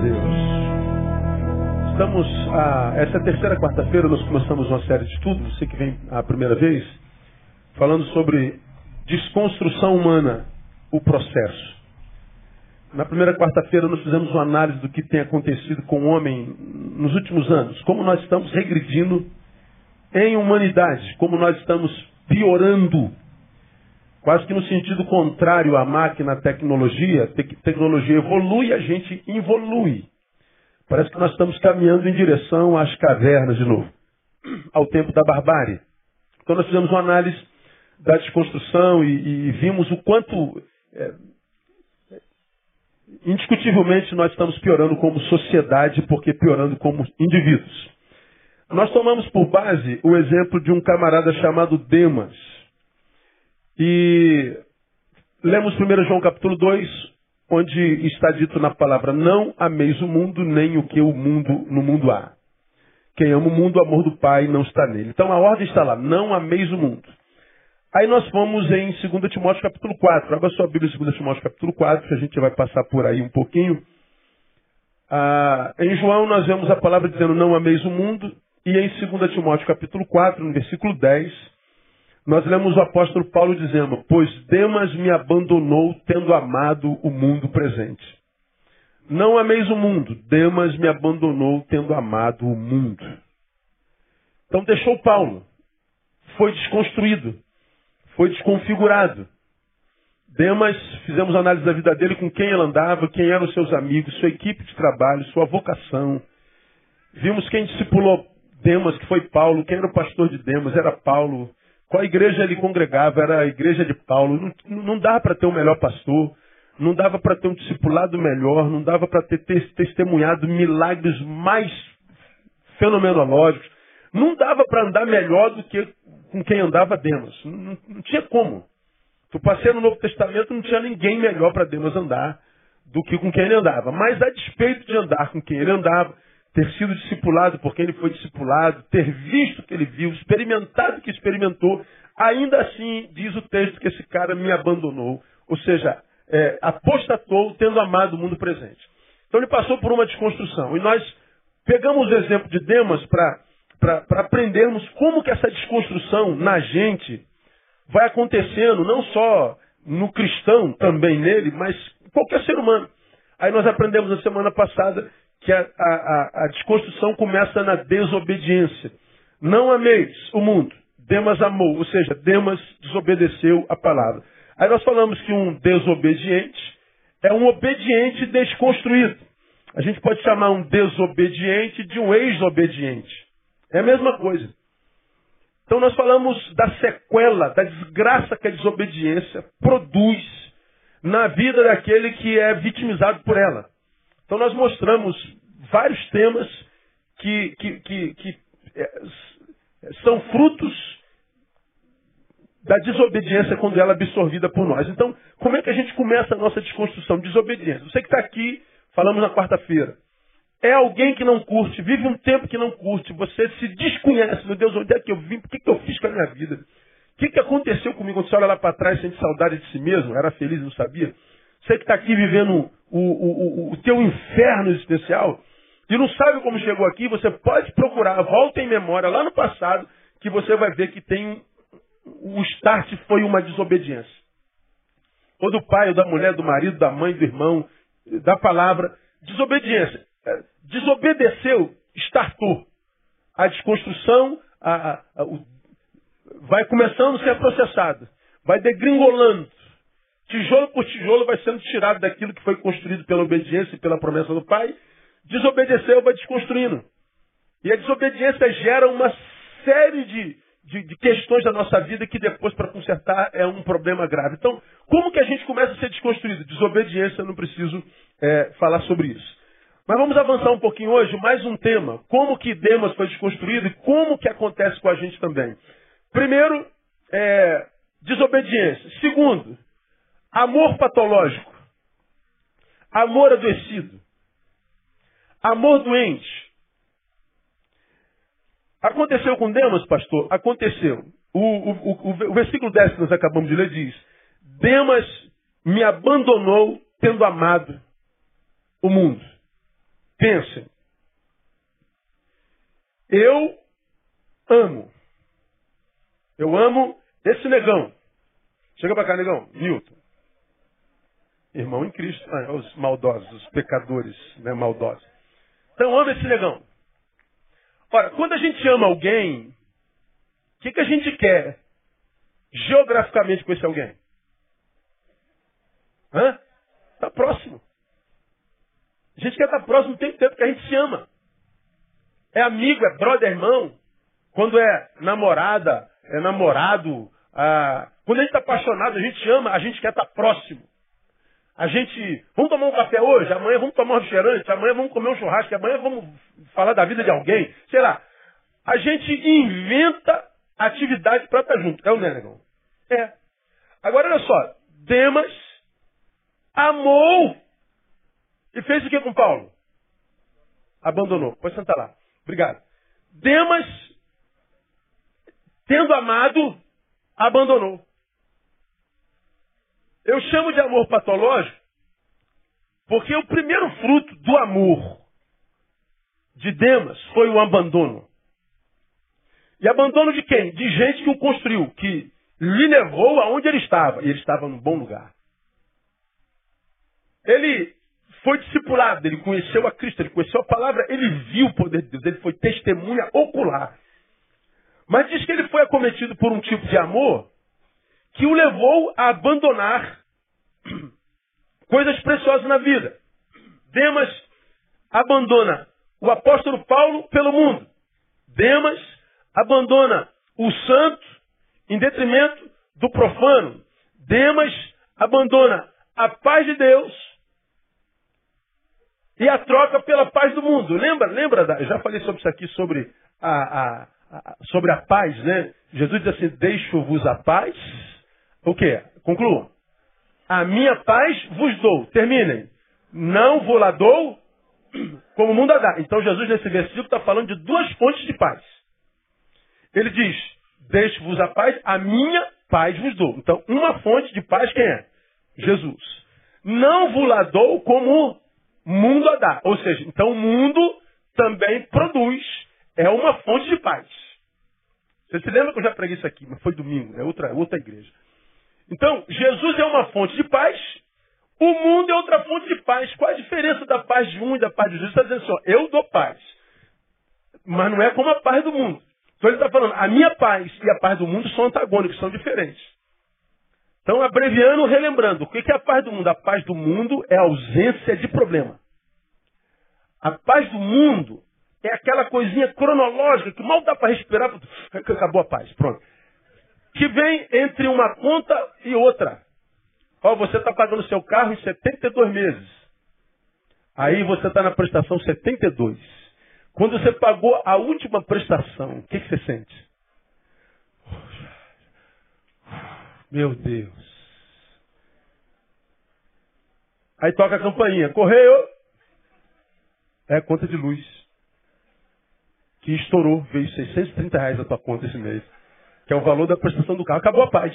Deus. Estamos, a, essa é a terceira quarta-feira, nós começamos uma série de estudos, você que vem a primeira vez, falando sobre desconstrução humana, o processo. Na primeira quarta-feira nós fizemos uma análise do que tem acontecido com o homem nos últimos anos, como nós estamos regredindo em humanidade, como nós estamos piorando, quase que no sentido contrário à máquina, à tecnologia, a tecnologia evolui, a gente involui. Parece que nós estamos caminhando em direção às cavernas de novo, ao tempo da barbárie. Então nós fizemos uma análise da desconstrução e, e vimos o quanto, é, indiscutivelmente, nós estamos piorando como sociedade, porque piorando como indivíduos. Nós tomamos por base o exemplo de um camarada chamado Demas. E lemos 1 João capítulo 2, onde está dito na palavra: Não ameis o mundo, nem o que o mundo no mundo há. Quem ama o mundo, o amor do Pai não está nele. Então a ordem está lá: Não ameis o mundo. Aí nós fomos em 2 Timóteo capítulo 4. Abra sua Bíblia em 2 Timóteo capítulo 4, que a gente vai passar por aí um pouquinho. Ah, em João nós vemos a palavra dizendo não ameis o mundo. E em 2 Timóteo capítulo 4, no versículo 10, nós lemos o apóstolo Paulo dizendo, pois Demas me abandonou tendo amado o mundo presente. Não ameis o mundo, Demas me abandonou tendo amado o mundo. Então deixou Paulo, foi desconstruído, foi desconfigurado. Demas, fizemos análise da vida dele, com quem ele andava, quem eram seus amigos, sua equipe de trabalho, sua vocação. Vimos quem discipulou Demas, que foi Paulo, quem era o pastor de Demas, era Paulo. Qual igreja ele congregava? Era a igreja de Paulo. Não, não dava para ter um melhor pastor, não dava para ter um discipulado melhor, não dava para ter, ter testemunhado milagres mais fenomenológicos. Não dava para andar melhor do que com quem andava Demas. Não, não tinha como. Tu passei no Novo Testamento, não tinha ninguém melhor para Demas andar do que com quem ele andava. Mas a despeito de andar com quem ele andava, ter sido discipulado por quem ele foi discipulado, ter visto o que ele viu, experimentado o que experimentou, ainda assim diz o texto que esse cara me abandonou, ou seja, é, apostatou tendo amado o mundo presente. Então ele passou por uma desconstrução. E nós pegamos o exemplo de Demas para aprendermos como que essa desconstrução na gente vai acontecendo, não só no cristão, também nele, mas qualquer ser humano. Aí nós aprendemos na semana passada que a, a, a desconstrução começa na desobediência. Não ameis o mundo. Demas amou, ou seja, Demas desobedeceu a palavra. Aí nós falamos que um desobediente é um obediente desconstruído. A gente pode chamar um desobediente de um ex-obediente. É a mesma coisa. Então nós falamos da sequela, da desgraça que a desobediência produz na vida daquele que é vitimizado por ela. Então nós mostramos vários temas que, que, que, que é, são frutos da desobediência quando ela é absorvida por nós. Então, como é que a gente começa a nossa desconstrução? Desobediência. Você que está aqui, falamos na quarta-feira. É alguém que não curte, vive um tempo que não curte, você se desconhece, meu Deus, onde é que eu vim, o que, que eu fiz com a minha vida? O que, que aconteceu comigo? Quando você olha lá para trás, sente saudade de si mesmo, era feliz, não sabia? Você que está aqui vivendo o, o, o, o teu inferno existencial e não sabe como chegou aqui, você pode procurar, volta em memória lá no passado, que você vai ver que tem o start foi uma desobediência. Ou do pai, ou da mulher, do marido, da mãe, do irmão, da palavra. Desobediência. É, desobedeceu, startou. A desconstrução a, a, a, o, vai começando a ser processada. Vai degringolando. Tijolo por tijolo vai sendo tirado daquilo que foi construído pela obediência e pela promessa do Pai. Desobedeceu, vai desconstruindo. E a desobediência gera uma série de, de, de questões da nossa vida que depois, para consertar, é um problema grave. Então, como que a gente começa a ser desconstruído? Desobediência, não preciso é, falar sobre isso. Mas vamos avançar um pouquinho hoje, mais um tema. Como que Demas foi desconstruído e como que acontece com a gente também. Primeiro, é, desobediência. Segundo, Amor patológico. Amor adoecido. Amor doente. Aconteceu com Demas, pastor? Aconteceu. O, o, o, o, versículo 10 que nós acabamos de ler diz: Demas me abandonou tendo amado o mundo. Pensem. Eu amo. Eu amo esse negão. Chega para cá, negão. Milton. Irmão em Cristo. Ah, os maldosos, os pecadores né, maldosos. Então, amo esse negão. Ora, quando a gente ama alguém, o que, que a gente quer geograficamente com esse alguém? Hã? Está próximo. A gente quer estar próximo tem tempo que a gente se ama. É amigo, é brother, é irmão. Quando é namorada, é namorado. Ah, quando a gente está apaixonado, a gente ama, a gente quer estar próximo. A gente, vamos tomar um café hoje, amanhã vamos tomar um refrigerante, amanhã vamos comer um churrasco, amanhã vamos falar da vida de alguém. Sei lá. A gente inventa atividade para estar junto. É o Nenegão? É. Agora olha só. Demas amou e fez o que com Paulo? Abandonou. Pode sentar lá. Obrigado. Demas, tendo amado, abandonou. Eu chamo de amor patológico porque o primeiro fruto do amor de Demas foi o abandono. E abandono de quem? De gente que o construiu, que lhe levou aonde ele estava. E ele estava num bom lugar. Ele foi discipulado, ele conheceu a Cristo, ele conheceu a palavra, ele viu o poder de Deus, ele foi testemunha ocular. Mas diz que ele foi acometido por um tipo de amor que o levou a abandonar coisas preciosas na vida. Demas abandona o apóstolo Paulo pelo mundo. Demas abandona o santo em detrimento do profano. Demas abandona a paz de Deus e a troca pela paz do mundo. Lembra? Lembra? Da, eu já falei sobre isso aqui, sobre a, a, a, sobre a paz, né? Jesus diz assim, deixo-vos a paz. O quê? Concluam. A minha paz vos dou. Terminem. Não vou lá dou como o mundo a dá. Então Jesus nesse versículo está falando de duas fontes de paz. Ele diz, deixo-vos a paz, a minha paz vos dou. Então, uma fonte de paz quem é? Jesus. Não vos lá dou como mundo a dar. Ou seja, então o mundo também produz, é uma fonte de paz. Você se lembra que eu já preguei isso aqui, mas foi domingo, é outra, outra igreja. Então, Jesus é uma fonte de paz, o mundo é outra fonte de paz. Qual a diferença da paz de um e da paz de Jesus? Está dizendo assim, ó, eu dou paz. Mas não é como a paz do mundo. Então ele está falando, a minha paz e a paz do mundo são antagônicos, são diferentes. Então, abreviando, relembrando, o que é a paz do mundo? A paz do mundo é a ausência de problema. A paz do mundo é aquela coisinha cronológica que mal dá para respirar, acabou a paz, pronto. Que vem entre uma conta e outra. Ó, você está pagando seu carro em 72 meses. Aí você está na prestação 72. Quando você pagou a última prestação, o que, que você sente? Meu Deus. Aí toca a campainha. Correio. É a conta de luz. Que estourou. Veio 630 reais a tua conta esse mês. Que é o valor da prestação do carro. Acabou a paz.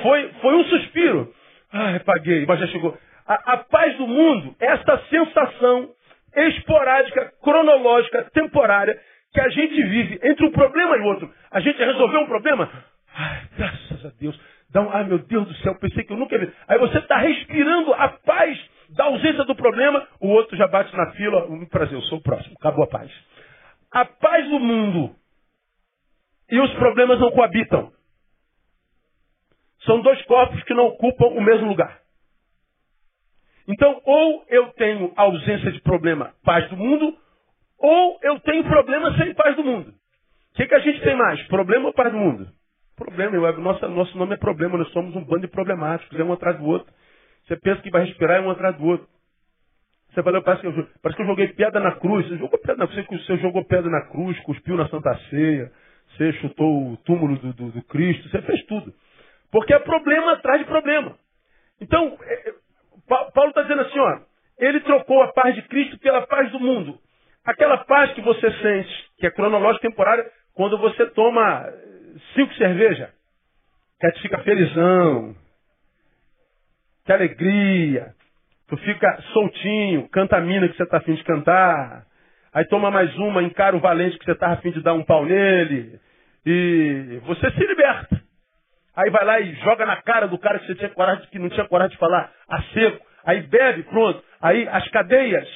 Foi, foi um suspiro. Ai, paguei, mas já chegou. A, a paz do mundo essa sensação esporádica, cronológica, temporária, que a gente vive entre um problema e outro. A gente resolveu um problema, Ai, graças a Deus. Dá um, ai, meu Deus do céu, pensei que eu nunca vi. Aí você está respirando a paz da ausência do problema, o outro já bate na fila. Um prazer, eu sou o próximo. Acabou a paz. A paz do mundo e os problemas não coabitam. São dois corpos que não ocupam o mesmo lugar. Então, ou eu tenho ausência de problema, paz do mundo, ou eu tenho problema sem paz do mundo. O que, que a gente tem mais? Problema ou paz do mundo? Problema, nosso, nosso nome é problema, nós somos um bando de problemáticos, é um atrás do outro. Você pensa que vai respirar, é um atrás do outro. Você falou, parece que, eu, parece que eu joguei pedra na cruz. Você jogou pedra na cruz, você jogou pedra na cruz, cuspiu na Santa Ceia, você chutou o túmulo do, do, do Cristo, você fez tudo. Porque é problema atrás de problema. Então, é, é Paulo está dizendo assim, ó, ele trocou a paz de Cristo pela paz do mundo. Aquela paz que você sente, que é cronológica temporária, quando você toma cinco cerveja. Que gente fica felizão. Que alegria. Tu fica soltinho, canta a mina que você está afim de cantar. Aí toma mais uma, encara o valente que você está afim de dar um pau nele. E você se liberta. Aí vai lá e joga na cara do cara que você tinha coragem, que não tinha coragem de falar a seco. Aí bebe, pronto. Aí as cadeias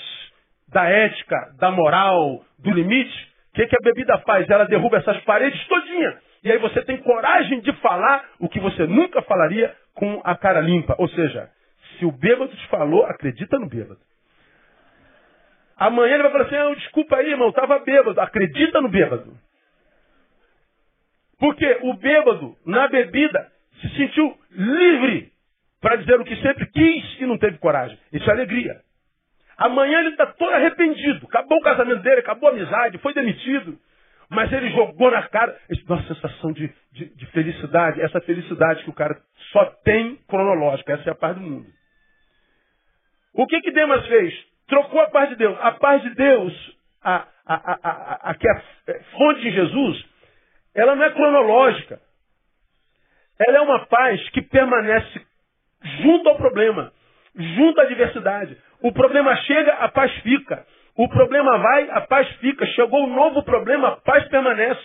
da ética, da moral, do limite, o que, que a bebida faz? Ela derruba essas paredes todinha. E aí você tem coragem de falar o que você nunca falaria com a cara limpa. Ou seja, se o bêbado te falou, acredita no bêbado. Amanhã ele vai falar assim, ah, desculpa aí, irmão, estava bêbado. Acredita no bêbado. Porque o bêbado, na bebida, se sentiu livre para dizer o que sempre quis e não teve coragem. Isso é alegria. Amanhã ele está todo arrependido. Acabou o casamento dele, acabou a amizade, foi demitido. Mas ele jogou na cara. Uma sensação de, de, de felicidade. Essa felicidade que o cara só tem cronológica. Essa é a paz do mundo. O que que Demas fez? Trocou a paz de Deus. A paz de Deus, a, a, a, que é fonte de Jesus, ela não é cronológica. Ela é uma paz que permanece junto ao problema, junto à adversidade. O problema chega, a paz fica. O problema vai, a paz fica. Chegou um novo problema, a paz permanece.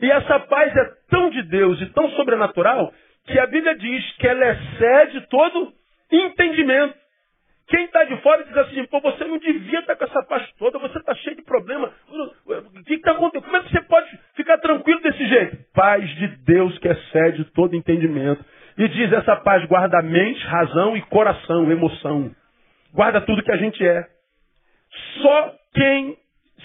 E essa paz é tão de Deus e tão sobrenatural que a Bíblia diz que ela excede todo entendimento. Quem está de fora diz assim, pô, você não devia estar com essa paz toda, você está cheio de problema. O que está acontecendo? Como é que você pode ficar tranquilo desse jeito? Paz de Deus que excede todo entendimento. E diz, essa paz guarda mente, razão e coração, emoção. Guarda tudo que a gente é. Só quem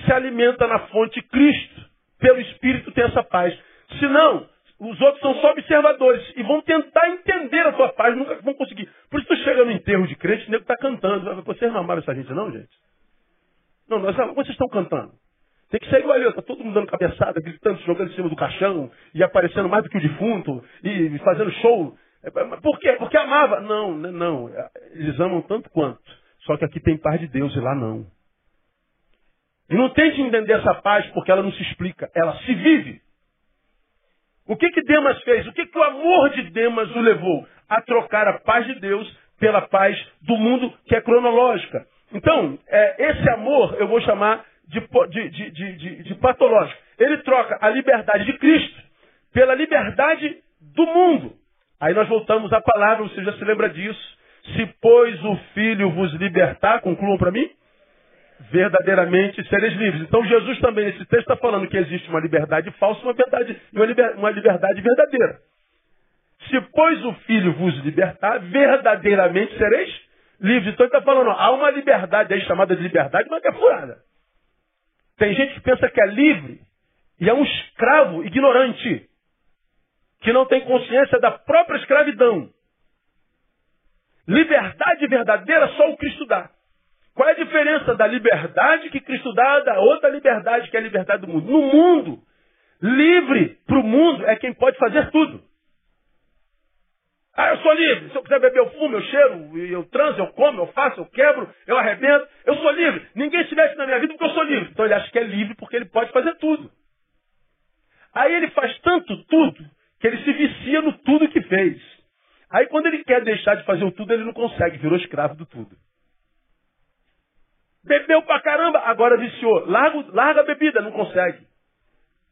se alimenta na fonte Cristo, pelo Espírito, tem essa paz. Senão, os outros são só observadores e vão tentar entender a tua paz, nunca vão conseguir. Por isso tu chega no enterro de crente, o nego está cantando. Vocês não amaram essa gente, não, gente? Não, nós, vocês estão cantando. Tem que ser igual ali, está todo mundo dando cabeçada, gritando, jogando em cima do caixão, e aparecendo mais do que o defunto, e fazendo show. É, por quê? Porque amava. Não, não, eles amam tanto quanto. Só que aqui tem paz de Deus e lá não. E não tente entender essa paz porque ela não se explica, ela se vive. O que que Demas fez? O que que o amor de Demas o levou? A trocar a paz de Deus pela paz do mundo que é cronológica. Então, é, esse amor eu vou chamar de, de, de, de, patológico. Ele troca a liberdade de Cristo pela liberdade do mundo. Aí nós voltamos à palavra, você já se lembra disso. Se, pois, o Filho vos libertar, concluam para mim, verdadeiramente sereis livres. Então Jesus também, nesse texto, está falando que existe uma liberdade falsa e uma, verdade, uma liberdade verdadeira. Se, pois, o Filho vos libertar, verdadeiramente sereis livres. Então ele está falando, ó, há uma liberdade aí chamada de liberdade, mas que é furada. Tem gente que pensa que é livre e é um escravo ignorante, que não tem consciência da própria escravidão. Liberdade verdadeira só o Cristo dá. Qual é a diferença da liberdade que Cristo dá da outra liberdade que é a liberdade do mundo? No mundo, livre para o mundo é quem pode fazer tudo. Ah, eu sou livre. Se eu quiser beber, eu fumo, eu cheiro, eu transo, eu como, eu faço, eu quebro, eu arrebento. Eu sou livre. Ninguém se mete na minha vida porque eu sou livre. Então ele acha que é livre porque ele pode fazer tudo. Aí ele faz tanto tudo que ele se vicia no tudo que fez. Aí quando ele quer deixar de fazer o tudo, ele não consegue, virou escravo do tudo. Bebeu pra caramba, agora viciou. Larga, larga a bebida, não consegue.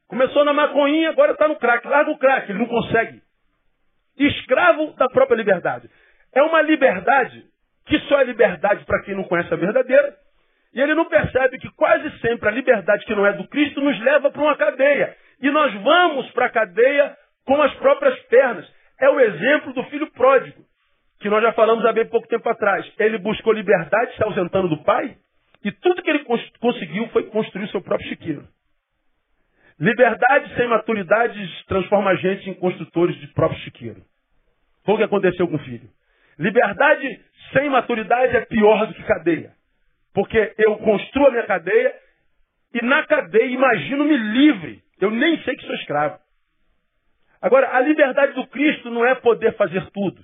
Começou na maconhinha, agora está no crack. Larga o crack, ele não consegue. Escravo da própria liberdade. É uma liberdade que só é liberdade para quem não conhece a verdadeira. E ele não percebe que quase sempre a liberdade que não é do Cristo nos leva para uma cadeia. E nós vamos para a cadeia com as próprias pernas. É o exemplo do filho pródigo, que nós já falamos há bem pouco tempo atrás. Ele buscou liberdade se ausentando do pai, e tudo que ele conseguiu foi construir seu próprio chiqueiro. Liberdade sem maturidade transforma a gente em construtores de próprio chiqueiro. Foi o que aconteceu com o filho. Liberdade sem maturidade é pior do que cadeia. Porque eu construo a minha cadeia e na cadeia imagino-me livre. Eu nem sei que sou escravo. Agora, a liberdade do Cristo não é poder fazer tudo.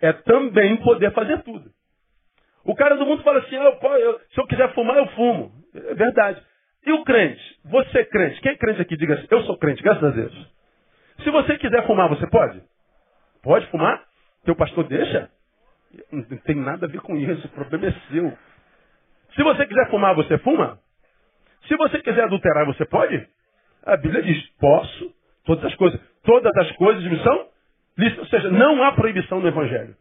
É também poder fazer tudo. O cara do mundo fala assim, ah, eu, eu, se eu quiser fumar, eu fumo. É verdade. E o crente? Você é crente? Quem é crente aqui? Diga assim, eu sou crente, graças a Deus. Se você quiser fumar, você pode? Pode fumar? Teu pastor deixa? Não tem nada a ver com isso, o problema é seu. Se você quiser fumar, você fuma? Se você quiser adulterar, você pode? A Bíblia diz, posso, todas as coisas. Todas as coisas me são. Ou seja, não há proibição no Evangelho.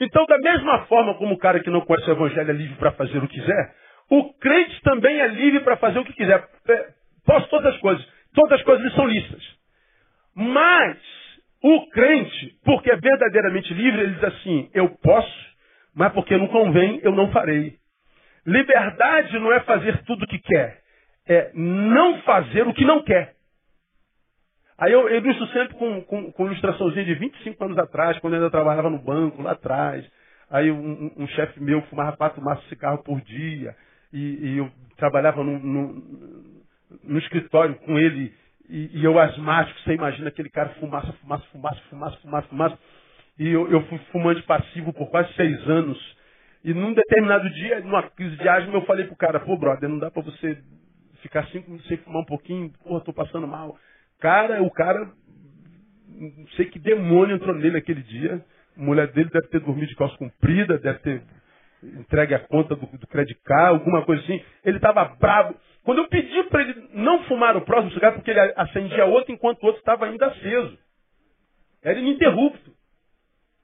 Então, da mesma forma como o cara que não conhece o Evangelho é livre para fazer o que quiser, o crente também é livre para fazer o que quiser. É, posso todas as coisas. Todas as coisas são lícitas. Mas, o crente, porque é verdadeiramente livre, ele diz assim, eu posso, mas porque não convém, eu não farei. Liberdade não é fazer tudo o que quer, é não fazer o que não quer. Aí eu, eu ilustro sempre com, com, com ilustraçãozinha de 25 anos atrás, quando eu ainda trabalhava no banco, lá atrás. Aí um, um chefe meu fumava quatro maços de cigarro por dia. E, e eu trabalhava no, no, no, escritório com ele. E, e, eu asmático, você imagina aquele cara fumaça, fumaça, fumaça, fumaça, fumaça, fumaça. E eu, eu fui fumante passivo por quase seis anos. E num determinado dia, numa crise de asma, eu falei pro cara, pô, brother, não dá pra você ficar cinco minutos sem fumar um pouquinho, porra, tô passando mal. Cara, o cara, não sei que demônio entrou nele aquele dia. A mulher dele deve ter dormido de calça comprida, deve ter entregue a conta do, do Credit Card, alguma coisa assim. Ele estava bravo. Quando eu pedi para ele não fumar o próximo cigarro, porque ele acendia outro enquanto o outro estava ainda aceso. Era ininterrupto.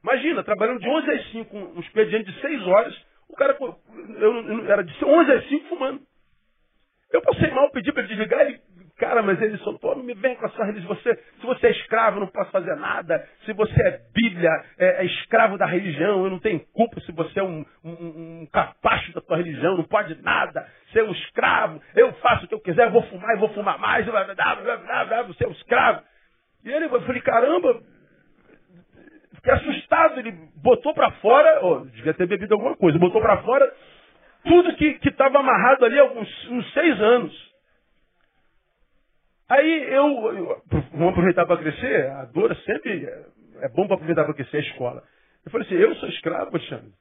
Imagina, trabalhando de 11 às 5, um expediente de 6 horas, o cara eu, eu, era de 11 às 5 fumando. Eu passei mal, pedi para ele desligar, ele Cara, mas ele soltou, não me vem com a sua religião. Você, se você é escravo, eu não posso fazer nada. Se você é Bíblia, é, é escravo da religião, eu não tenho culpa. Se você é um, um, um capacho da tua religião, não pode nada. Ser um escravo, eu faço o que eu quiser, eu vou fumar e vou fumar mais. Blá, blá, blá, você é um escravo. E ele, eu falei, caramba, fiquei assustado. Ele botou para fora, oh, devia ter bebido alguma coisa, botou para fora tudo que estava amarrado ali há alguns uns seis anos. Aí eu, eu vamos aproveitar para crescer, a dor sempre é, bom para aproveitar para crescer a escola. Eu falei assim, eu sou escravo, Alexandre.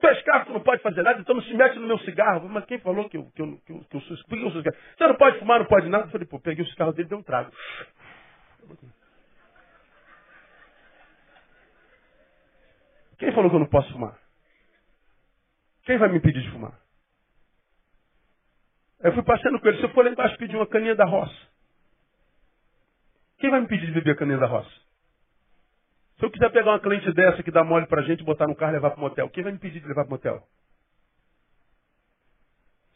Tu é escravo, tu não pode fazer nada, então não se mete no meu cigarro. Mas quem falou que eu, que eu, que eu, que eu sou escravo? Por que eu sou escravo? Você não pode fumar, não pode nada. Eu falei, pô, peguei o cigarro dele e dei um trago. Quem falou que eu não posso fumar? Quem vai me impedir de fumar? Eu fui passando com ele. Se eu for lá embaixo pedir uma caninha da roça, quem vai me pedir de beber a caninha da roça? Se eu quiser pegar uma cliente dessa que dá mole pra gente, botar no carro e levar pro motel, quem vai me pedir de levar pro motel?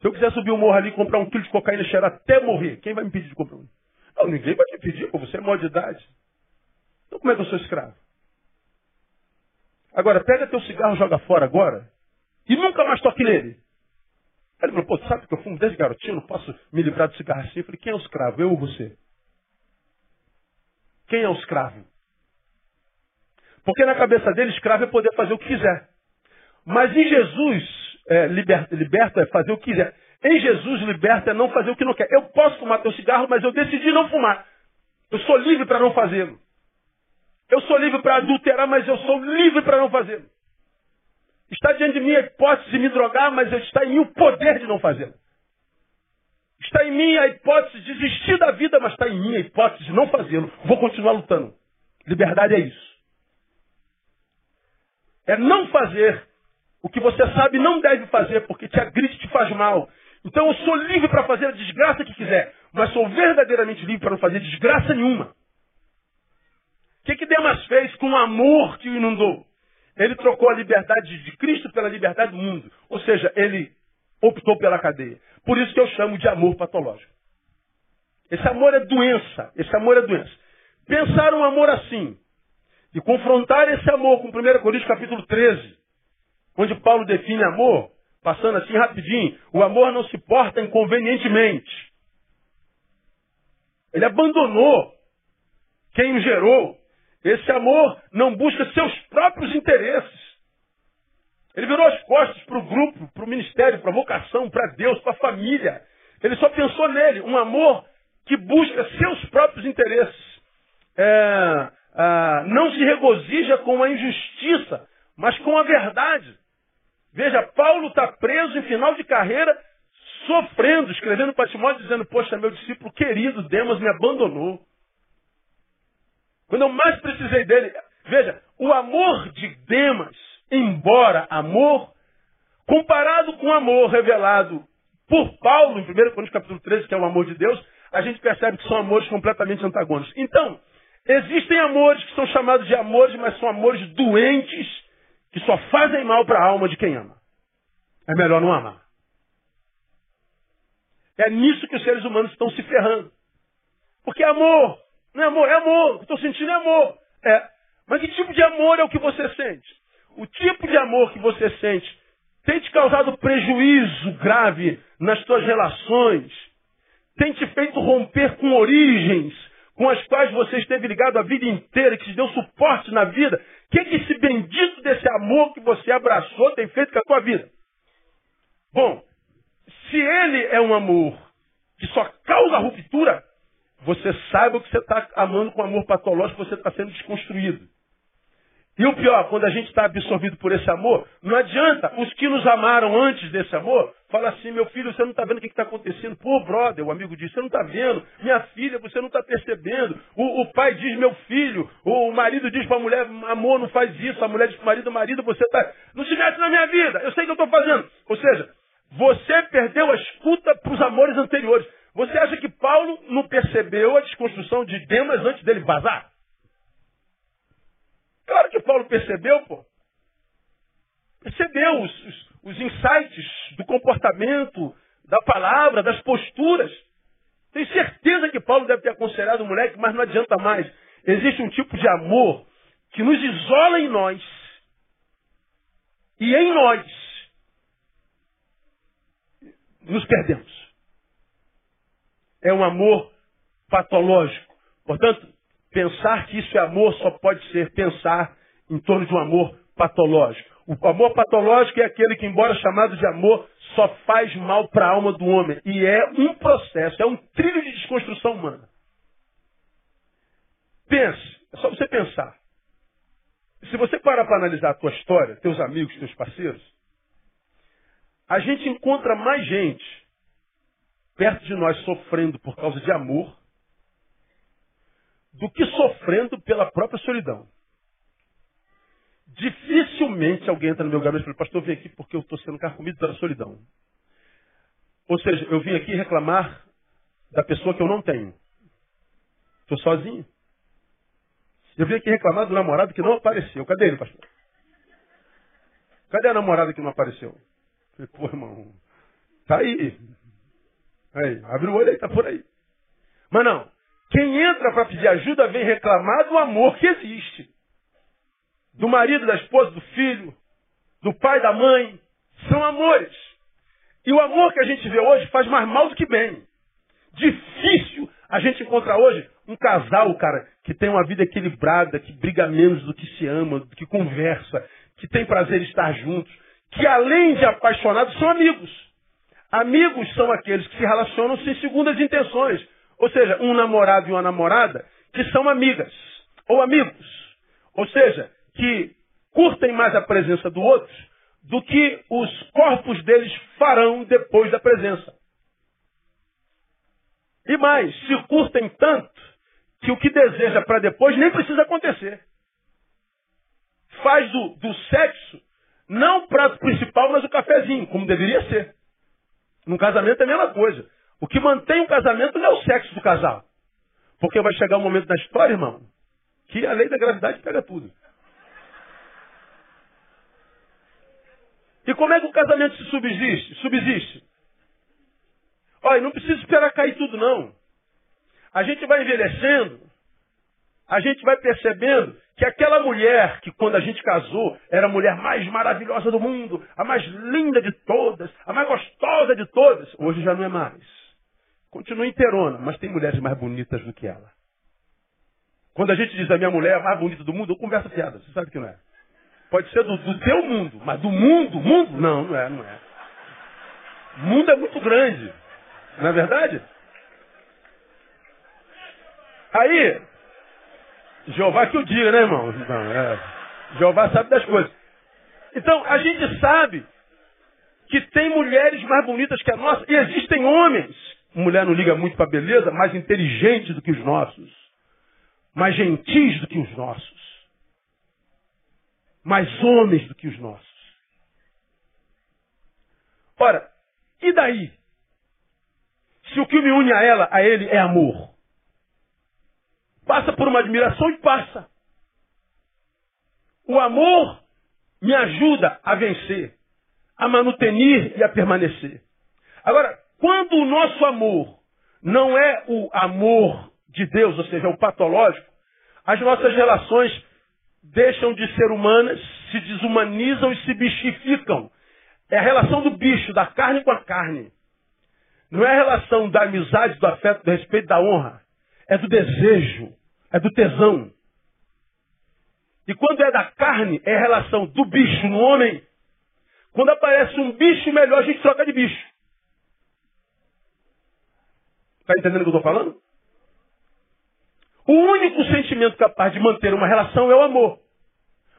Se eu quiser subir o morro ali e comprar um quilo de cocaína e cheirar até morrer, quem vai me pedir de comprar um? Não, ninguém vai te pedir, pô, você é maior de idade. Então como é que eu sou escravo? Agora, pega teu cigarro, joga fora agora e nunca mais toque nele. Ele falou, pô, sabe que eu fumo desde garotinho, não posso me livrar do cigarro assim. Eu falei, quem é o escravo? Eu ou você? Quem é o escravo? Porque na cabeça dele, escravo é poder fazer o que quiser. Mas em Jesus, é, liberta, liberta é fazer o que quiser. Em Jesus, liberta é não fazer o que não quer. Eu posso fumar teu cigarro, mas eu decidi não fumar. Eu sou livre para não fazê-lo. Eu sou livre para adulterar, mas eu sou livre para não fazê-lo. Está diante de mim a hipótese de me drogar, mas está em mim o poder de não fazê-lo. Está em mim a hipótese de desistir da vida, mas está em mim a hipótese de não fazê-lo. Vou continuar lutando. Liberdade é isso. É não fazer o que você sabe não deve fazer, porque te agride e te faz mal. Então eu sou livre para fazer a desgraça que quiser, mas sou verdadeiramente livre para não fazer desgraça nenhuma. O que, que Demas fez com o amor que o inundou? Ele trocou a liberdade de Cristo pela liberdade do mundo. Ou seja, ele optou pela cadeia. Por isso que eu chamo de amor patológico. Esse amor é doença. Esse amor é doença. Pensar um amor assim e confrontar esse amor com 1 Coríntios capítulo 13, onde Paulo define amor, passando assim rapidinho, o amor não se porta inconvenientemente. Ele abandonou quem o gerou. Esse amor não busca seus próprios interesses. Ele virou as costas para o grupo, para o ministério, para a vocação, para Deus, para a família. Ele só pensou nele. Um amor que busca seus próprios interesses. É, é, não se regozija com a injustiça, mas com a verdade. Veja, Paulo está preso em final de carreira, sofrendo, escrevendo para Timóteo, dizendo: Poxa, meu discípulo querido, Demas me abandonou. Quando eu mais precisei dele, Veja, o amor de Demas, embora amor, comparado com o amor revelado por Paulo, em 1 Coríntios capítulo 13, que é o amor de Deus, a gente percebe que são amores completamente antagônicos. Então, existem amores que são chamados de amores, mas são amores doentes, que só fazem mal para a alma de quem ama. É melhor não amar. É nisso que os seres humanos estão se ferrando. Porque amor, não é amor, é amor. O que estou sentindo é amor. É. Mas que tipo de amor é o que você sente? O tipo de amor que você sente tem te causado prejuízo grave nas suas relações, tem te feito romper com origens com as quais você esteve ligado a vida inteira, que te deu suporte na vida. O que, que esse bendito desse amor que você abraçou tem feito com a tua vida? Bom, se ele é um amor que só causa ruptura, você saiba que você está amando com amor patológico, você está sendo desconstruído. E o pior, quando a gente está absorvido por esse amor, não adianta. Os que nos amaram antes desse amor, fala assim, meu filho, você não está vendo o que está acontecendo. Pô, brother, o amigo diz, você não está vendo. Minha filha, você não está percebendo. O, o, pai diz, meu filho. O, o marido diz para a mulher, amor, não faz isso. A mulher diz para o marido, marido, você está... Não se mete na minha vida. Eu sei o que eu estou fazendo. Ou seja, você perdeu a escuta para os amores anteriores. Você acha que Paulo não percebeu a desconstrução de Demas antes dele vazar? Claro que Paulo percebeu, pô. Percebeu os, os, os insights do comportamento, da palavra, das posturas. Tenho certeza que Paulo deve ter aconselhado o moleque, mas não adianta mais. Existe um tipo de amor que nos isola em nós. E em nós nos perdemos. É um amor patológico. Portanto, Pensar que isso é amor só pode ser pensar em torno de um amor patológico. O amor patológico é aquele que, embora chamado de amor, só faz mal para a alma do homem. E é um processo, é um trilho de desconstrução humana. Pense, é só você pensar. Se você parar para analisar a tua história, teus amigos, teus parceiros, a gente encontra mais gente perto de nós sofrendo por causa de amor do que sofrendo pela própria solidão. Dificilmente alguém entra no meu gabinete e fala, pastor, eu vim aqui porque eu estou sendo carcomido pela solidão. Ou seja, eu vim aqui reclamar da pessoa que eu não tenho. Estou sozinho. Eu vim aqui reclamar do namorado que não apareceu. Cadê ele, pastor? Cadê a namorada que não apareceu? falei, pô, irmão, tá aí. Aí, abre o olho aí, tá por aí. Mas não, quem entra para pedir ajuda vem reclamar do amor que existe. Do marido, da esposa, do filho, do pai, da mãe. São amores. E o amor que a gente vê hoje faz mais mal do que bem. Difícil a gente encontrar hoje um casal, cara, que tem uma vida equilibrada, que briga menos do que se ama, do que conversa, que tem prazer em estar juntos, que além de apaixonados são amigos. Amigos são aqueles que se relacionam sem segundas intenções. Ou seja, um namorado e uma namorada que são amigas ou amigos. Ou seja, que curtem mais a presença do outro do que os corpos deles farão depois da presença. E mais, se curtem tanto que o que deseja para depois nem precisa acontecer. Faz do, do sexo não o prato principal, mas o cafezinho, como deveria ser. Num casamento é a mesma coisa. O que mantém o casamento não é o sexo do casal. Porque vai chegar um momento na história, irmão, que a lei da gravidade pega tudo. E como é que o casamento se subsiste? Subsiste. Olha, não precisa esperar cair tudo, não. A gente vai envelhecendo, a gente vai percebendo que aquela mulher que quando a gente casou era a mulher mais maravilhosa do mundo, a mais linda de todas, a mais gostosa de todas, hoje já não é mais. Continua inteirona, mas tem mulheres mais bonitas do que ela. Quando a gente diz a minha mulher é mais bonita do mundo, eu converso piada. Você sabe que não é. Pode ser do, do teu mundo, mas do mundo, mundo? Não, não é, não é. O mundo é muito grande. Não é verdade? Aí, Jeová que o diga, né, irmão? Não, é. Jeová sabe das coisas. Então, a gente sabe que tem mulheres mais bonitas que a nossa, e existem homens mulher não liga muito para beleza, mais inteligente do que os nossos, mais gentis do que os nossos. mais homens do que os nossos. Ora, e daí? Se o que me une a ela, a ele, é amor. Passa por uma admiração e passa. O amor me ajuda a vencer, a manutenir e a permanecer. Agora, quando o nosso amor não é o amor de Deus, ou seja, o patológico, as nossas relações deixam de ser humanas, se desumanizam e se bichificam. É a relação do bicho, da carne com a carne. Não é a relação da amizade, do afeto, do respeito, da honra. É do desejo, é do tesão. E quando é da carne, é relação do bicho no homem. Quando aparece um bicho melhor, a gente troca de bicho. Está entendendo o que eu estou falando? O único sentimento capaz de manter uma relação é o amor.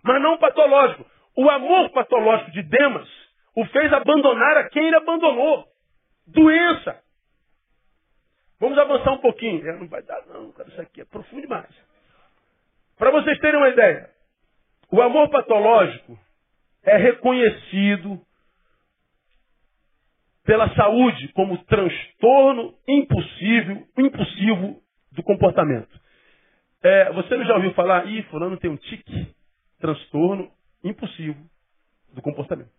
Mas não o patológico. O amor patológico de Demas o fez abandonar a quem ele abandonou. Doença. Vamos avançar um pouquinho. Não vai dar, não, cara, isso aqui é profundo demais. Para vocês terem uma ideia, o amor patológico é reconhecido pela saúde como transtorno impossível, impulsivo do comportamento. É, você não já ouviu falar, ih, fulano tem um tique, transtorno impulsivo do comportamento.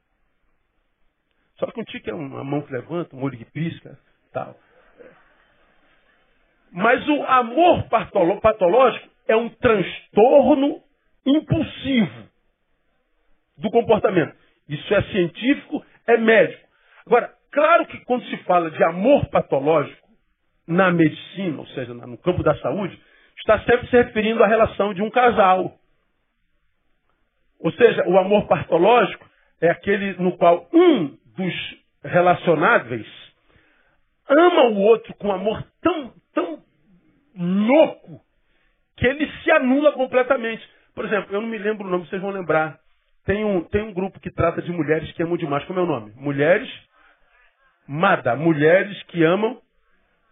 Só que um tique é uma mão que levanta, um olho que pisca, tal. Mas o amor patológico é um transtorno impulsivo do comportamento. Isso é científico, é médico. Agora, claro que quando se fala de amor patológico na medicina, ou seja, no campo da saúde, está sempre se referindo à relação de um casal. Ou seja, o amor patológico é aquele no qual um dos relacionáveis ama o outro com amor tão, louco que ele se anula completamente. Por exemplo, eu não me lembro o nome, vocês vão lembrar. Tem um, tem um grupo que trata de mulheres que amam demais. Como é o nome? Mulheres Mada. Mulheres que amam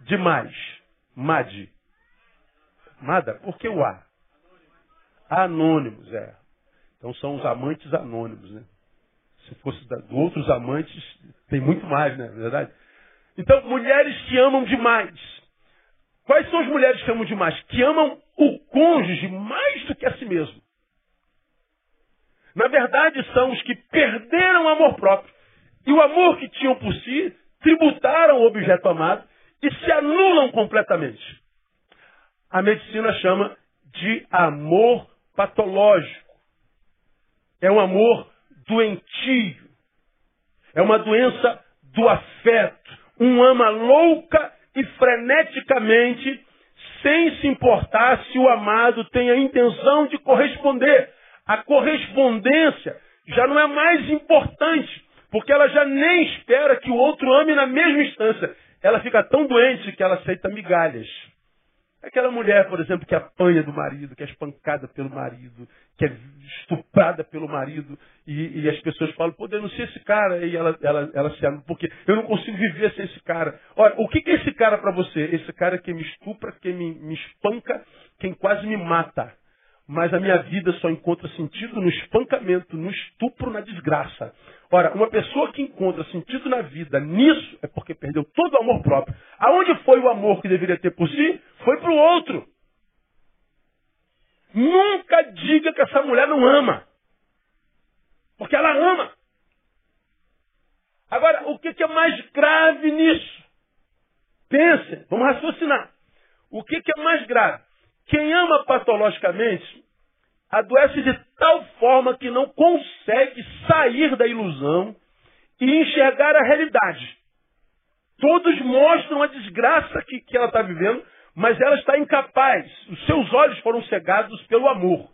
demais. Mad. Mada? Por que o A? Anônimos, é. Então são os amantes anônimos, né? Se fosse da, outros amantes, tem muito mais, né? É verdade? Então, mulheres que amam demais. Quais são as mulheres que amam demais? Que amam o cônjuge mais do que a si mesmo. Na verdade, são os que perderam o amor próprio. E o amor que tinham por si, tributaram o objeto amado e se anulam completamente. A medicina chama de amor patológico. É um amor doentio. É uma doença do afeto. Um ama louca e freneticamente, sem se importar se o amado tem a intenção de corresponder. A correspondência já não é mais importante, porque ela já nem espera que o outro ame na mesma instância. Ela fica tão doente que ela aceita migalhas. Aquela mulher, por exemplo, que apanha do marido, que é espancada pelo marido, que é estuprada pelo marido, e, e as pessoas falam, pô, denuncia esse cara, e ela, ela, ela se ama, porque eu não consigo viver sem esse cara. Olha, o que, que é esse cara para você? Esse cara que me estupra, que me, me espanca, quem quase me mata. Mas a minha vida só encontra sentido no espancamento, no estupro, na desgraça. Ora, uma pessoa que encontra sentido na vida nisso é porque perdeu todo o amor próprio. Aonde foi o amor que deveria ter por si? Foi para o outro. Nunca diga que essa mulher não ama. Porque ela ama. Agora, o que é mais grave nisso? Pense, vamos raciocinar. O que é mais grave? Quem ama patologicamente adoece de tal forma que não consegue sair da ilusão e enxergar a realidade. Todos mostram a desgraça que, que ela está vivendo, mas ela está incapaz. Os seus olhos foram cegados pelo amor,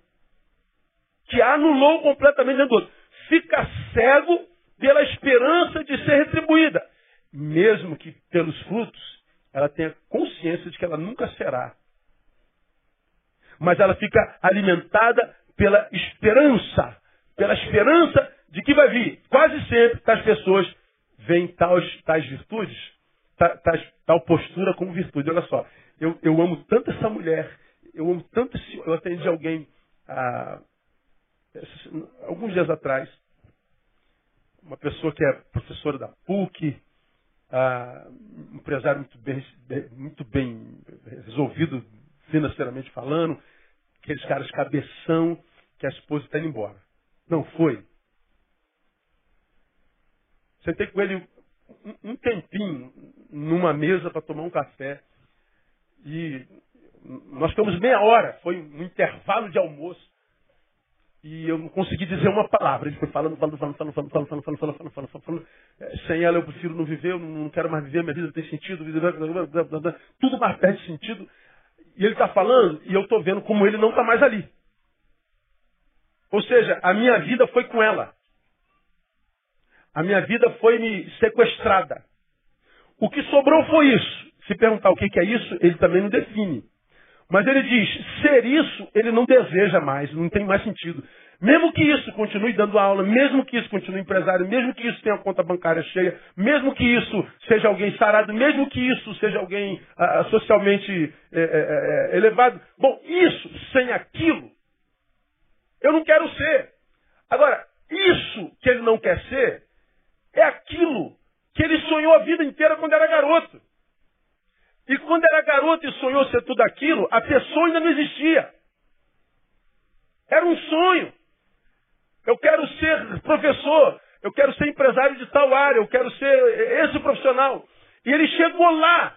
que a anulou completamente dentro do outro. Fica cego pela esperança de ser retribuída, mesmo que pelos frutos ela tenha consciência de que ela nunca será mas ela fica alimentada pela esperança, pela esperança de que vai vir. Quase sempre tais pessoas veem tais, tais virtudes, tais, tal postura como virtude. Olha só, eu, eu amo tanto essa mulher, eu amo tanto esse. Eu atendi alguém há alguns dias atrás, uma pessoa que é professora da PUC, ah, empresário muito bem, muito bem resolvido financeiramente falando, aqueles caras cabeção que a esposa está indo embora. Não foi. Sentei com ele um tempinho numa mesa para tomar um café. E nós ficamos meia hora, foi um intervalo de almoço. E eu não consegui dizer uma palavra. Ele foi falando, falando, falando, falando, falando, falando, falando, falando, falando, falando, falando. Sem ela eu prefiro não viver, eu não quero mais viver, minha vida tem sentido, tudo mais perde sentido. E ele está falando e eu estou vendo como ele não está mais ali. Ou seja, a minha vida foi com ela. A minha vida foi me sequestrada. O que sobrou foi isso. Se perguntar o que é isso, ele também não define. Mas ele diz, ser isso, ele não deseja mais, não tem mais sentido. Mesmo que isso continue dando aula, mesmo que isso continue empresário, mesmo que isso tenha conta bancária cheia, mesmo que isso seja alguém sarado, mesmo que isso seja alguém ah, socialmente é, é, elevado. Bom, isso, sem aquilo, eu não quero ser. Agora, isso que ele não quer ser, é aquilo que ele sonhou a vida inteira quando era garoto. E quando era garoto e sonhou ser tudo aquilo, a pessoa ainda não existia. Era um sonho. Eu quero ser professor, eu quero ser empresário de tal área, eu quero ser esse profissional. E ele chegou lá,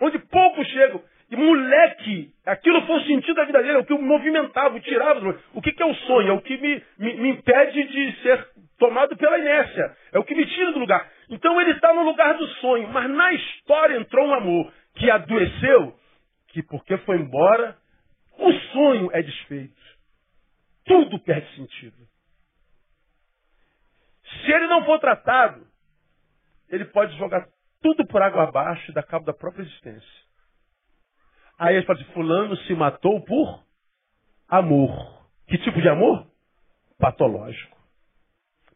onde poucos chegam. E moleque, aquilo foi o sentido da vida dele, é o que o movimentava, o tirava. O que, que é o sonho? É o que me, me, me impede de ser tomado pela inércia. É o que me tira do lugar. Então ele está no lugar do sonho, mas na história entrou um amor que adoeceu, que porque foi embora, o sonho é desfeito. Tudo perde sentido. Se ele não for tratado, ele pode jogar tudo por água abaixo e dar cabo da própria existência. Aí ele fala assim, fulano se matou por amor. Que tipo de amor? Patológico.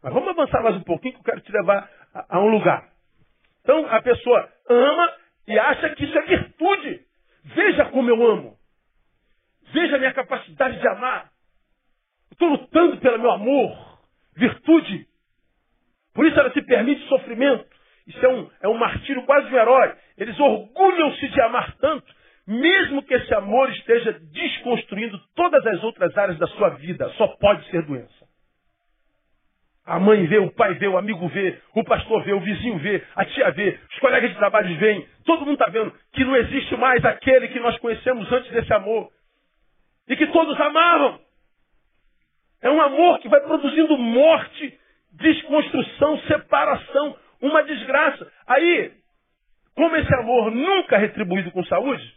Mas vamos avançar mais um pouquinho que eu quero te levar a, a um lugar. Então a pessoa ama e acha que isso é virtude. Veja como eu amo. Veja a minha capacidade de amar. Estou lutando pelo meu amor. Virtude. Por isso ela se permite sofrimento. Isso é um, é um martírio quase um herói. Eles orgulham-se de amar tanto, mesmo que esse amor esteja desconstruindo todas as outras áreas da sua vida. Só pode ser doença. A mãe vê, o pai vê, o amigo vê, o pastor vê, o vizinho vê, a tia vê, os colegas de trabalho veem, todo mundo está vendo que não existe mais aquele que nós conhecemos antes desse amor. E que todos amavam. É um amor que vai produzindo morte, desconstrução, separação, uma desgraça. Aí, como esse amor nunca é retribuído com saúde,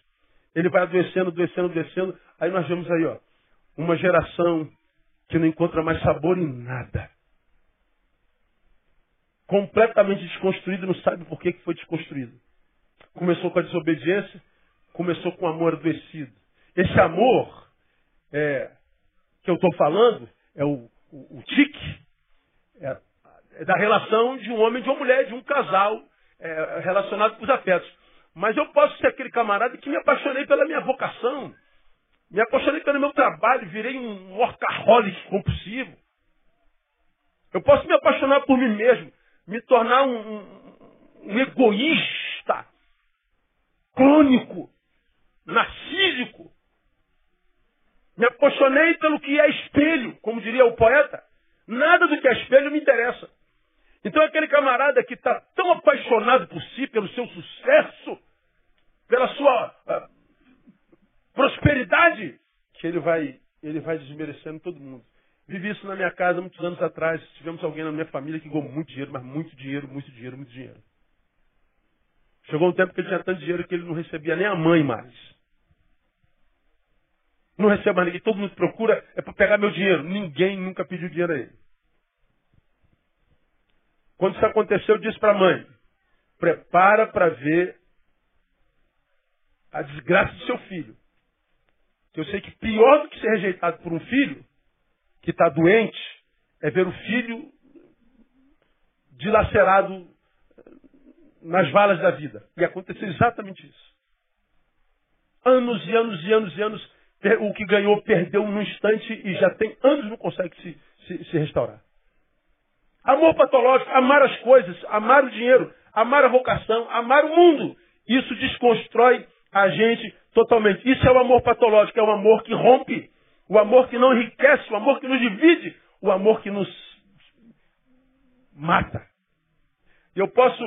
ele vai adoecendo, adoecendo, adoecendo. Aí nós vemos aí, ó, uma geração que não encontra mais sabor em nada completamente desconstruído, não sabe por que foi desconstruído. Começou com a desobediência, começou com o amor adoecido. Esse amor é, que eu estou falando é o, o, o tique, é, é, da relação de um homem e de uma mulher, de um casal é, relacionado com os afetos. Mas eu posso ser aquele camarada que me apaixonei pela minha vocação, me apaixonei pelo meu trabalho, virei um workaholic compulsivo. Eu posso me apaixonar por mim mesmo me tornar um, um, egoísta, crônico, narcísico. Me apaixonei pelo que é espelho, como diria o poeta. Nada do que é espelho me interessa. Então aquele camarada que está tão apaixonado por si, pelo seu sucesso, pela sua uh, prosperidade, que ele vai, ele vai desmerecendo todo mundo. Vivi isso na minha casa muitos anos atrás. Tivemos alguém na minha família que ganhou muito dinheiro, mas muito dinheiro, muito dinheiro, muito dinheiro. Chegou um tempo que ele tinha tanto dinheiro que ele não recebia nem a mãe mais. Não recebe mais ninguém. Todo mundo procura é para pegar meu dinheiro. Ninguém nunca pediu dinheiro a ele. Quando isso aconteceu, eu disse para a mãe: prepara para ver a desgraça do seu filho. Eu sei que pior do que ser rejeitado por um filho que está doente é ver o filho dilacerado nas valas da vida. E aconteceu exatamente isso. Anos e anos e anos e anos, o que ganhou perdeu num instante e já tem anos não consegue se, se, se restaurar. Amor patológico, amar as coisas, amar o dinheiro, amar a vocação, amar o mundo. Isso desconstrói a gente totalmente. Isso é o amor patológico, é o amor que rompe, o amor que não enriquece, o amor que nos divide, o amor que nos mata. Eu posso,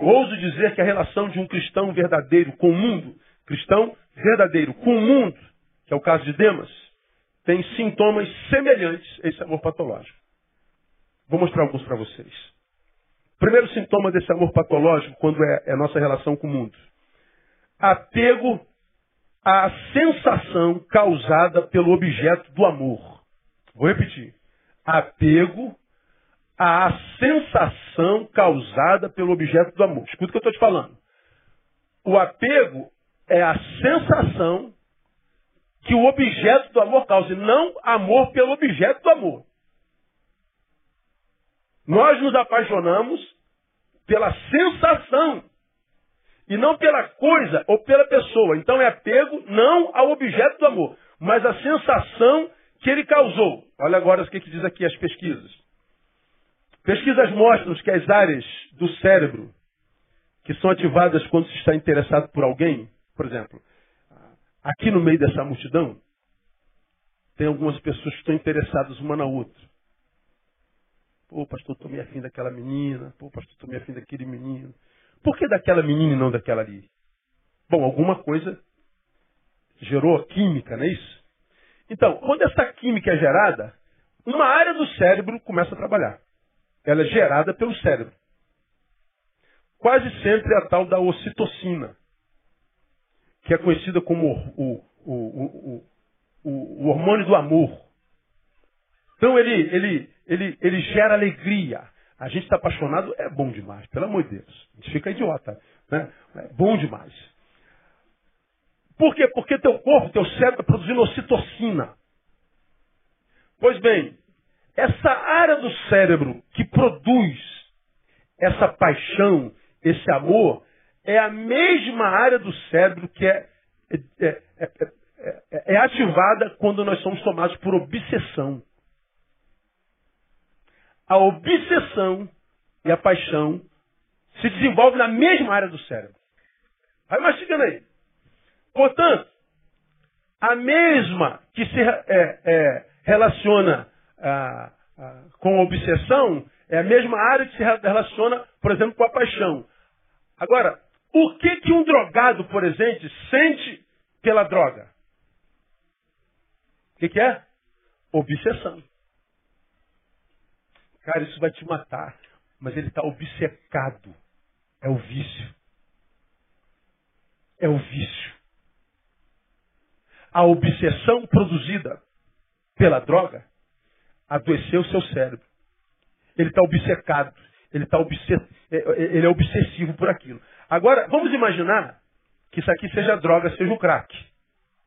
ouso dizer que a relação de um cristão verdadeiro com o mundo, cristão verdadeiro com o mundo, que é o caso de Demas, tem sintomas semelhantes a esse amor patológico. Vou mostrar alguns para vocês. Primeiro sintoma desse amor patológico, quando é, é a nossa relação com o mundo. Apego à sensação causada pelo objeto do amor. Vou repetir. Apego à sensação causada pelo objeto do amor. Escuta o que eu estou te falando. O apego é a sensação que o objeto do amor causa, não amor pelo objeto do amor. Nós nos apaixonamos pela sensação e não pela coisa ou pela pessoa. Então é apego não ao objeto do amor, mas a sensação que ele causou. Olha agora o que, que diz aqui as pesquisas. Pesquisas mostram que as áreas do cérebro que são ativadas quando se está interessado por alguém, por exemplo, aqui no meio dessa multidão, tem algumas pessoas que estão interessadas uma na outra. Pô, pastor, estou meio afim daquela menina. Pô, pastor, estou meio afim daquele menino. Por que daquela menina e não daquela ali? Bom, alguma coisa gerou química, não é isso? Então, quando essa química é gerada, uma área do cérebro começa a trabalhar. Ela é gerada pelo cérebro. Quase sempre é a tal da ocitocina, que é conhecida como o, o, o, o hormônio do amor. Então ele, ele, ele, ele gera alegria. A gente está apaixonado, é bom demais, pelo amor de Deus. A gente fica idiota. Né? É bom demais. Por quê? Porque teu corpo, teu cérebro está produzindo ocitocina. Pois bem, essa área do cérebro que produz essa paixão, esse amor, é a mesma área do cérebro que é, é, é, é ativada quando nós somos tomados por obsessão a obsessão e a paixão se desenvolvem na mesma área do cérebro. Vai mastigando aí. Portanto, a mesma que se é, é, relaciona ah, ah, com a obsessão é a mesma área que se relaciona, por exemplo, com a paixão. Agora, o que, que um drogado, por exemplo, sente pela droga? O que, que é? Obsessão. Cara, isso vai te matar. Mas ele está obcecado. É o vício. É o vício. A obsessão produzida pela droga adoeceu seu cérebro. Ele está obcecado. Ele, tá obsess... É, é, ele é obsessivo por aquilo. Agora, vamos imaginar que isso aqui seja droga, seja o crack.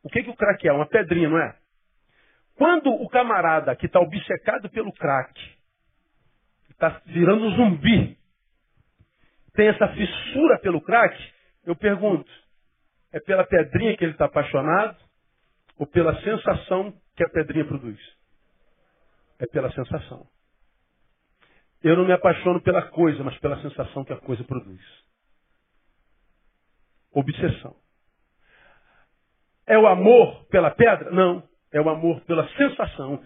O que, que o crack é? Uma pedrinha, não é? Quando o camarada que está obcecado pelo crack está virando um zumbi, tem essa fissura pelo crack, eu pergunto, é pela pedrinha que ele está apaixonado ou pela sensação que a pedrinha produz? É pela sensação. Eu não me apaixono pela coisa, mas pela sensação que a coisa produz. Obsessão. É o amor pela pedra? Não. É o amor pela sensação.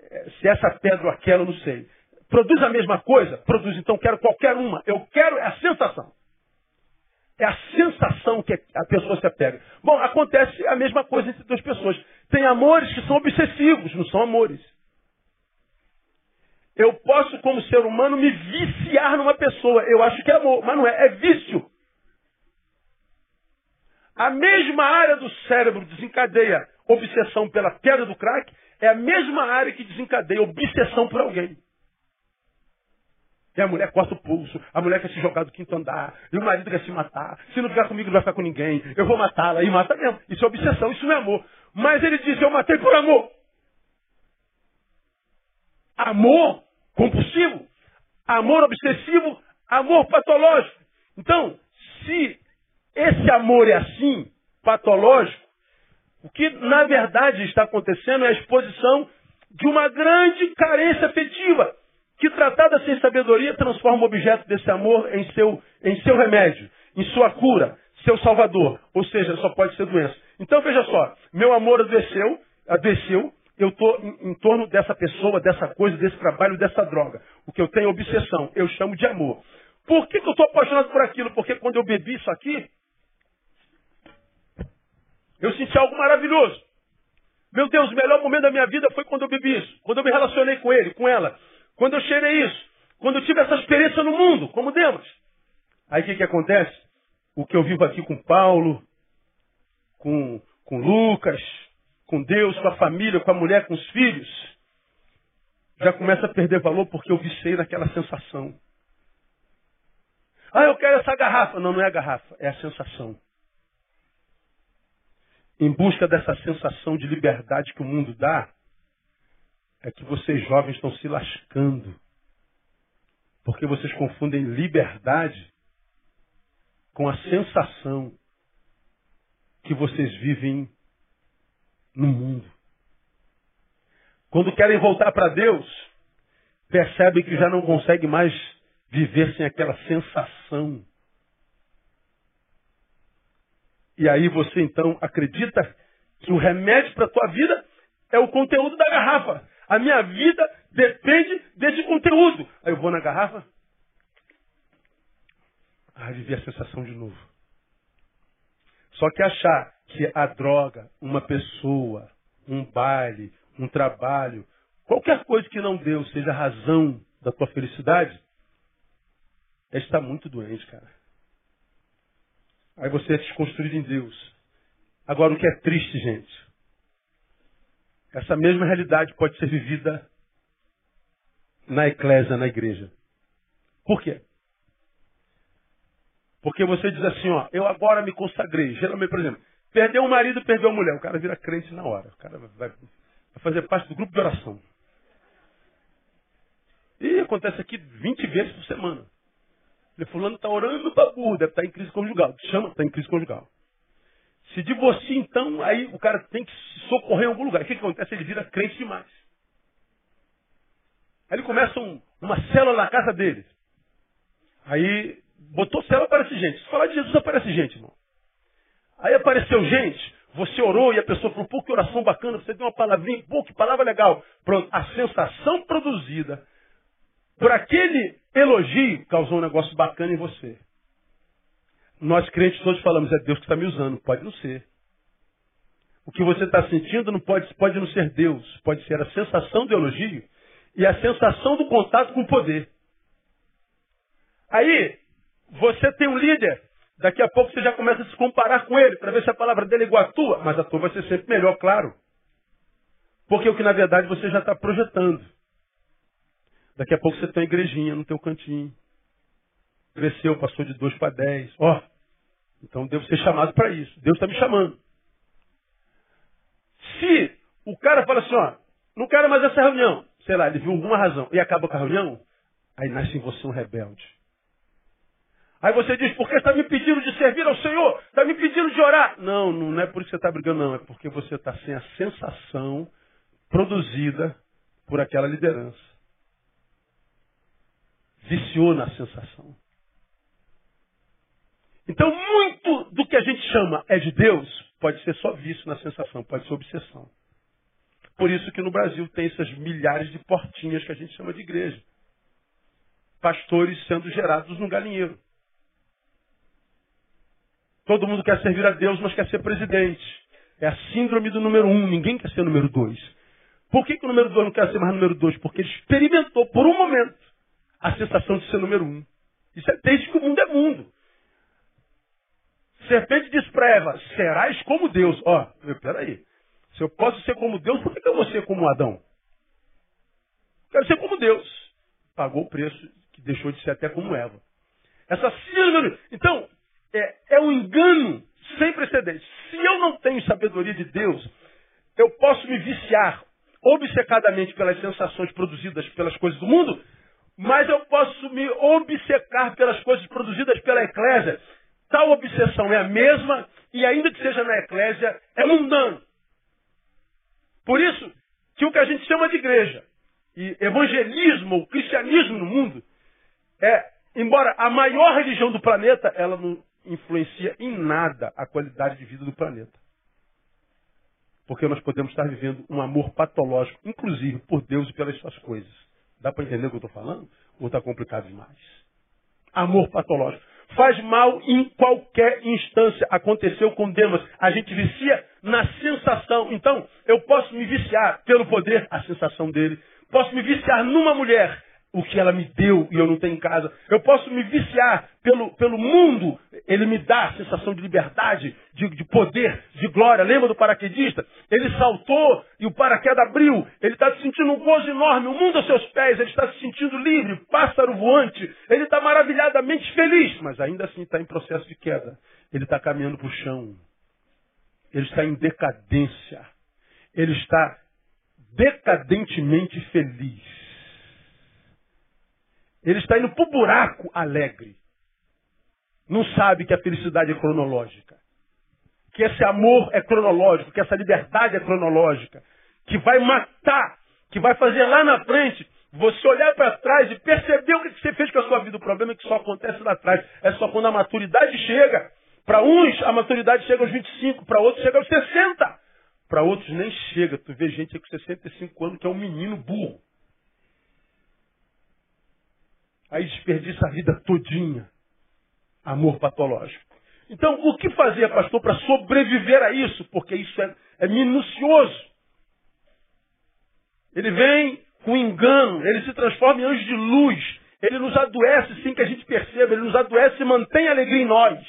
É, se essa pedra ou aquela, eu não sei. Produz a mesma coisa? Produz, então quero qualquer uma. Eu quero é a sensação. É a sensação que a pessoa se apega. Bom, acontece a mesma coisa entre duas pessoas. Tem amores que são obsessivos, não são amores. Eu posso, como ser humano, me viciar numa pessoa. Eu acho que é amor, mas não é, é vício. A mesma área do cérebro desencadeia obsessão pela pedra do crack, é a mesma área que desencadeia obsessão por alguém. E a mulher corta o pulso, a mulher quer se jogar do quinto andar, e o marido quer se matar. Se não ficar comigo, não vai ficar com ninguém. Eu vou matá-la. E mata mesmo. Isso é obsessão, isso não é amor. Mas ele diz, eu matei por amor. Amor compulsivo, amor obsessivo, amor patológico. Então, se esse amor é assim, patológico, o que na verdade está acontecendo é a exposição de uma grande carência afetiva, que tratada sem sabedoria transforma o objeto desse amor em seu, em seu remédio, em sua cura, seu salvador. Ou seja, só pode ser doença. Então veja só, meu amor adoeceu, adoeceu, eu estou em, em, torno dessa pessoa, dessa coisa, desse trabalho, dessa droga. O que eu tenho é obsessão, eu chamo de amor. Por que, que eu estou apaixonado por aquilo? Porque quando eu bebi isso aqui, eu senti algo maravilhoso. Meu Deus, o melhor momento da minha vida foi quando eu bebi isso. Quando eu me relacionei com ele, com ela. Quando eu cheirei isso. Quando eu tive essa experiência no mundo, como Demas. Aí o que, que acontece? O que eu vivo aqui com Paulo, com, com Lucas, com Deus, com a família, com a mulher, com os filhos, já começa a perder valor porque eu vicei naquela sensação. Ah, eu quero essa garrafa. Não, não é a garrafa, é a sensação em busca dessa sensação de liberdade que o mundo dá, é que vocês jovens estão se lascando. Porque vocês confundem liberdade com a sensação que vocês vivem no mundo. Quando querem voltar para Deus, percebem que já não conseguem mais viver sem aquela sensação e aí você então acredita que o remédio para a tua vida é o conteúdo da garrafa. A minha vida depende desse conteúdo. Aí eu vou na garrafa. Ah, vivi a sensação de novo. Só que achar que a droga, uma pessoa, um baile, um trabalho, qualquer coisa que não Deus seja a razão da tua felicidade, é estar muito doente, cara. Aí você é desconstruído em Deus. Agora, o que é triste, gente, essa mesma realidade pode ser vivida na eclésia, na igreja. Por quê? Porque você diz assim, ó, eu agora me consagrei. Geralmente, por exemplo, perdeu o marido, perdeu a mulher. O cara vira crente na hora. O cara vai, vai fazer parte do grupo de oração. E acontece aqui 20 vezes por semana. Ele fulano está orando para burro, deve estar tá em crise conjugal. Chama, está em crise conjugal. Se divorcia, então, aí o cara tem que socorrer em algum lugar. O que, que acontece? Ele vira crente demais. Aí ele começa um, uma célula na casa dele. Aí botou célula, aparece gente. Se falar de Jesus, aparece gente, irmão. Aí apareceu gente, você orou e a pessoa falou, pô, que oração bacana, você deu uma palavrinha, pô, que palavra legal. Pronto, a sensação produzida por aquele elogio, causou um negócio bacana em você. Nós crentes todos falamos, é Deus que está me usando. Pode não ser. O que você está sentindo não pode, pode não ser Deus. Pode ser a sensação do elogio e a sensação do contato com o poder. Aí, você tem um líder, daqui a pouco você já começa a se comparar com ele, para ver se a palavra dele é igual à tua, mas a tua vai ser sempre melhor, claro. Porque o que na verdade você já está projetando. Daqui a pouco você tem uma igrejinha no teu cantinho. Cresceu, passou de dois para dez. Ó, então devo ser chamado para isso. Deus está me chamando. Se o cara fala assim, ó, não quero mais essa reunião, sei lá, ele viu alguma razão e acaba com a reunião, aí nasce em você um rebelde. Aí você diz, porque está me pedindo de servir ao Senhor? Está me pedindo de orar? Não, não é por isso que você está brigando, não. É porque você está sem a sensação produzida por aquela liderança viciou na sensação. Então, muito do que a gente chama é de Deus pode ser só vício na sensação, pode ser obsessão. Por isso que no Brasil tem essas milhares de portinhas que a gente chama de igreja. Pastores sendo gerados no galinheiro. Todo mundo quer servir a Deus, mas quer ser presidente. É a síndrome do número um. Ninguém quer ser número dois. Por que, que o número dois não quer ser mais número dois? Porque ele experimentou por um momento a sensação de ser número um. Isso é desde que o mundo é mundo. Serpente diz para Eva, serás como Deus. Ó, oh, peraí. Se eu posso ser como Deus, por que eu vou ser como Adão? Quero ser como Deus. Pagou o preço que deixou de ser até como Eva. Essa síndrome. Então, é, é um engano sem precedentes. Se eu não tenho sabedoria de Deus, eu posso me viciar obcecadamente pelas sensações produzidas pelas coisas do mundo mas eu posso me obcecar pelas coisas produzidas pela eclésia. Tal obsessão é a mesma e ainda que seja na eclésia, é mundano. Por isso que o que a gente chama de igreja e evangelismo, ou cristianismo no mundo, é, embora a maior religião do planeta, ela não influencia em nada a qualidade de vida do planeta. Porque nós podemos estar vivendo um amor patológico, inclusive por Deus e pelas suas coisas. Dá para entender o que eu estou falando? Ou está complicado demais? Amor patológico. Faz mal em qualquer instância. Aconteceu com Demas. A gente vicia na sensação. Então, eu posso me viciar pelo poder, a sensação dele. Posso me viciar numa mulher, o que ela me deu e eu não tenho em casa. Eu posso me viciar pelo, pelo mundo, ele me dá a sensação de liberdade, de, de poder, de glória. Lembra do paraquedista? Ele saltou e o paraquedas abriu. Ele está se sentindo um gozo enorme, o mundo aos seus pés, ele está se sentindo livre, pássaro voante. Ele está maravilhadamente feliz, mas ainda assim está em processo de queda. Ele está caminhando para o chão. Ele está em decadência. Ele está decadentemente feliz. Ele está indo para o buraco alegre. Não sabe que a felicidade é cronológica. Que esse amor é cronológico, que essa liberdade é cronológica. Que vai matar, que vai fazer lá na frente você olhar para trás e perceber o que você fez com a sua vida. O problema é que só acontece lá atrás. É só quando a maturidade chega. Para uns, a maturidade chega aos 25, para outros chega aos 60. Para outros nem chega. Tu vê gente com 65 anos que é um menino burro. Aí desperdiça a vida todinha. Amor patológico. Então, o que fazia, pastor, para sobreviver a isso? Porque isso é, é minucioso. Ele vem com engano, ele se transforma em anjo de luz. Ele nos adoece sem que a gente perceba, ele nos adoece e mantém a alegria em nós.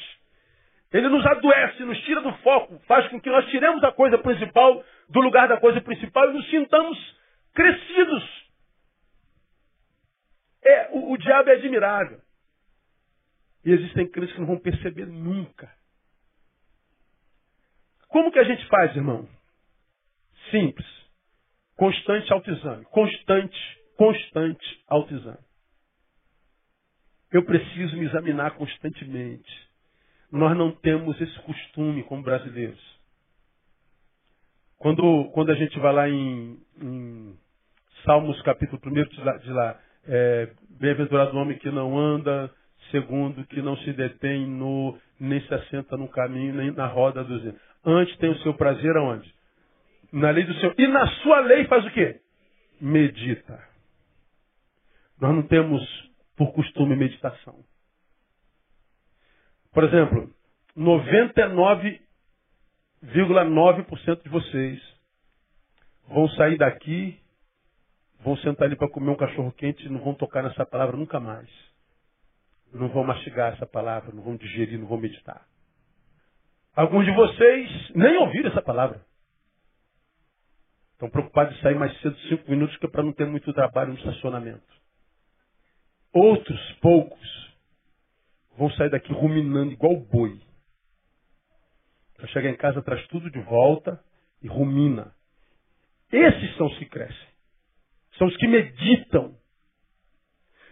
Ele nos adoece, nos tira do foco, faz com que nós tiremos a coisa principal do lugar da coisa principal e nos sintamos crescidos. É, o, o diabo é admirável. E existem crentes que não vão perceber nunca. Como que a gente faz, irmão? Simples. Constante autoexame. Constante, constante autoexame. Eu preciso me examinar constantemente. Nós não temos esse costume como brasileiros. Quando, quando a gente vai lá em, em Salmos capítulo 1, diz lá, diz lá é, Bem-aventurado o homem que não anda, segundo, que não se detém no, nem se assenta no caminho, nem na roda dos. Antes tem o seu prazer aonde? Na lei do Senhor. E na sua lei faz o quê? Medita. Nós não temos por costume meditação. Por exemplo, 99,9% de vocês vão sair daqui vão sentar ali para comer um cachorro quente e não vão tocar nessa palavra nunca mais. Não vão mastigar essa palavra, não vão digerir, não vão meditar. Alguns de vocês nem ouviram essa palavra. Estão preocupados em sair mais cedo, cinco minutos, que é para não ter muito trabalho no estacionamento. Outros, poucos, vão sair daqui ruminando igual boi. Para chegar em casa, traz tudo de volta e rumina. Esses são os que crescem. São os que meditam.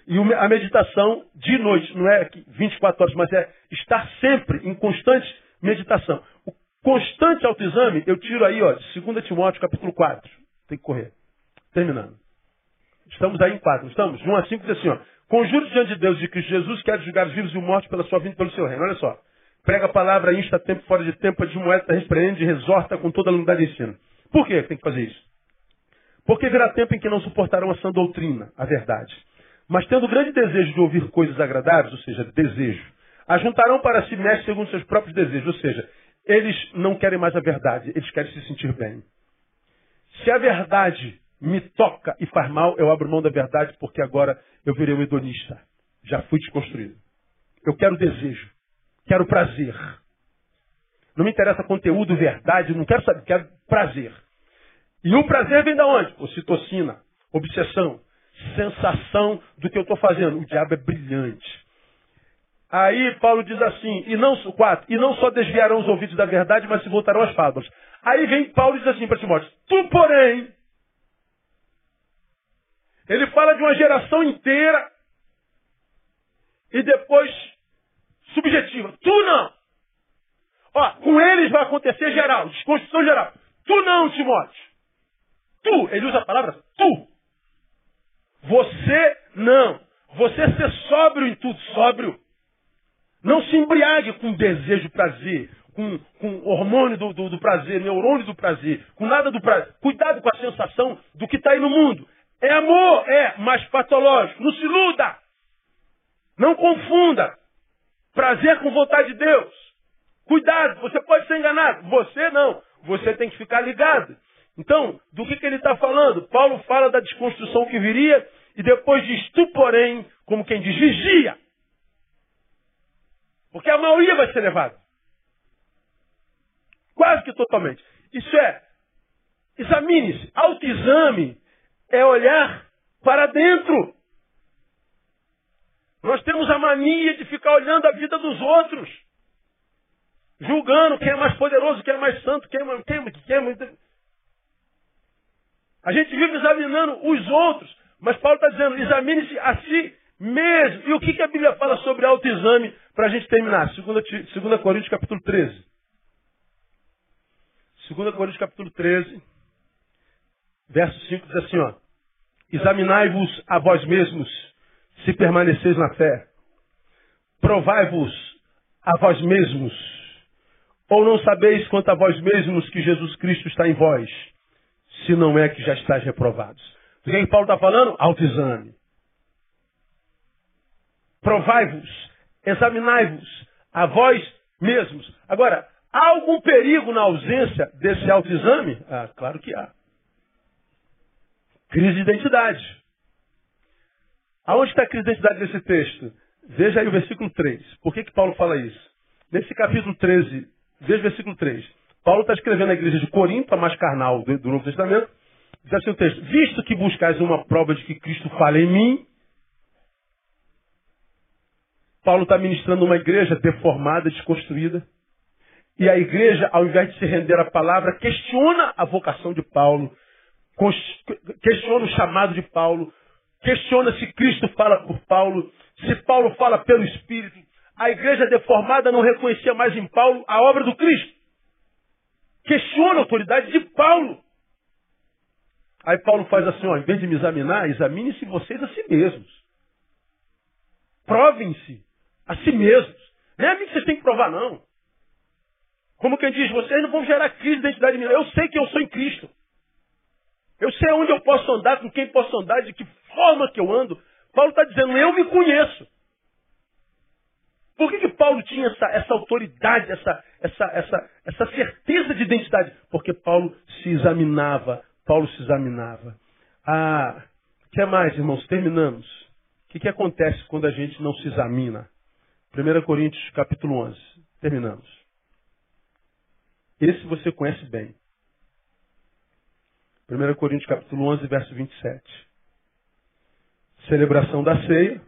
E a meditação de noite, não é 24 horas, mas é estar sempre em constante meditação. O constante autoexame, eu tiro aí, ó, de 2 Timóteo, capítulo 4. Tem que correr. Terminando. Estamos aí em 4, estamos? 1 a 5 diz assim, ó. Conjuro diante de Deus de que Jesus quer julgar os vivos e os mortos pela sua vida e pelo seu reino. Olha só. Prega a palavra, insta tempo, fora de tempo, admoesta, repreende, resorta com toda a de ensino. Por que tem que fazer isso? Porque virá tempo em que não suportarão a sã doutrina, a verdade. Mas tendo grande desejo de ouvir coisas agradáveis, ou seja, desejo, ajuntarão para si mestres segundo seus próprios desejos, ou seja, eles não querem mais a verdade, eles querem se sentir bem. Se a verdade me toca e faz mal, eu abro mão da verdade porque agora eu virei um hedonista. Já fui desconstruído. Eu quero desejo, quero prazer. Não me interessa conteúdo, verdade, não quero saber, quero prazer. E o prazer vem da onde? Ocitocina, obsessão, sensação do que eu estou fazendo. O diabo é brilhante. Aí Paulo diz assim, e não, e não só desviarão os ouvidos da verdade, mas se voltarão às fábulas. Aí vem Paulo e diz assim para Timóteo, tu porém, ele fala de uma geração inteira e depois subjetiva. Tu não. Ó, com eles vai acontecer geral, desconstrução geral. Tu não, Timóteo. Tu, ele usa a palavra tu. Você não. Você ser sóbrio em tudo, sóbrio. Não se embriague com desejo, prazer, com, com hormônio do, do, do, prazer, neurônio do prazer, com nada do prazer. Cuidado com a sensação do que está aí no mundo. É amor, é, mas patológico. Não se iluda. Não confunda. Prazer com vontade de Deus. Cuidado, você pode ser enganado. Você não. Você tem que ficar ligado. Então, do que, que ele está falando? Paulo fala da desconstrução que viria e depois diz, tu porém, como quem diz, vigia. Porque a maioria vai ser levada. Quase que totalmente. Isso é, examine-se. Autoexame é olhar para dentro. Nós temos a mania de ficar olhando a vida dos outros. Julgando quem é mais poderoso, quem é mais santo, quem é mais... Quem, quem é. A gente vive examinando os outros. Mas Paulo está dizendo, examine-se a si mesmo. E o que, que a Bíblia fala sobre autoexame para a gente terminar? 2 Coríntios capítulo 13. 2 Coríntios capítulo 13, verso 5 diz assim, ó. Examinai-vos a vós mesmos, se permaneceis na fé. Provai-vos a vós mesmos. Ou não sabeis quanto a vós mesmos que Jesus Cristo está em vós, se não é que já estáis reprovados. Do que, que Paulo está falando? Autoexame. Provai-vos, examinai-vos a vós mesmos. Agora, há algum perigo na ausência desse autoexame? Ah, claro que há. Crise de identidade. Aonde está a crise de identidade nesse texto? Veja aí o versículo 3. Por que, que Paulo fala isso? Nesse capítulo 13, veja o versículo 3. Paulo está escrevendo a igreja de Corinto, a mais carnal do Novo Testamento. Diz assim o texto: Visto que buscais uma prova de que Cristo fala em mim, Paulo está ministrando uma igreja deformada, desconstruída. E a igreja, ao invés de se render à palavra, questiona a vocação de Paulo, questiona o chamado de Paulo, questiona se Cristo fala por Paulo, se Paulo fala pelo Espírito. A igreja deformada não reconhecia mais em Paulo a obra do Cristo. Questiona a autoridade de Paulo. Aí Paulo faz assim, ó, em vez de me examinar, examine-se vocês a si mesmos. Provem-se a si mesmos. Não é a mim que vocês têm que provar, não. Como quem diz, vocês não vão gerar crise de identidade minha. Eu sei que eu sou em Cristo. Eu sei onde eu posso andar, com quem posso andar, de que forma que eu ando. Paulo está dizendo, eu me conheço. Por que, que Paulo tinha essa, essa autoridade, essa, essa, essa, essa certeza de identidade? Porque Paulo se examinava Paulo se examinava. Ah, o que é mais, irmãos? Terminamos. O que, que acontece quando a gente não se examina? 1 Coríntios capítulo 11. Terminamos. Esse você conhece bem. 1 Coríntios capítulo 11, verso 27. Celebração da ceia.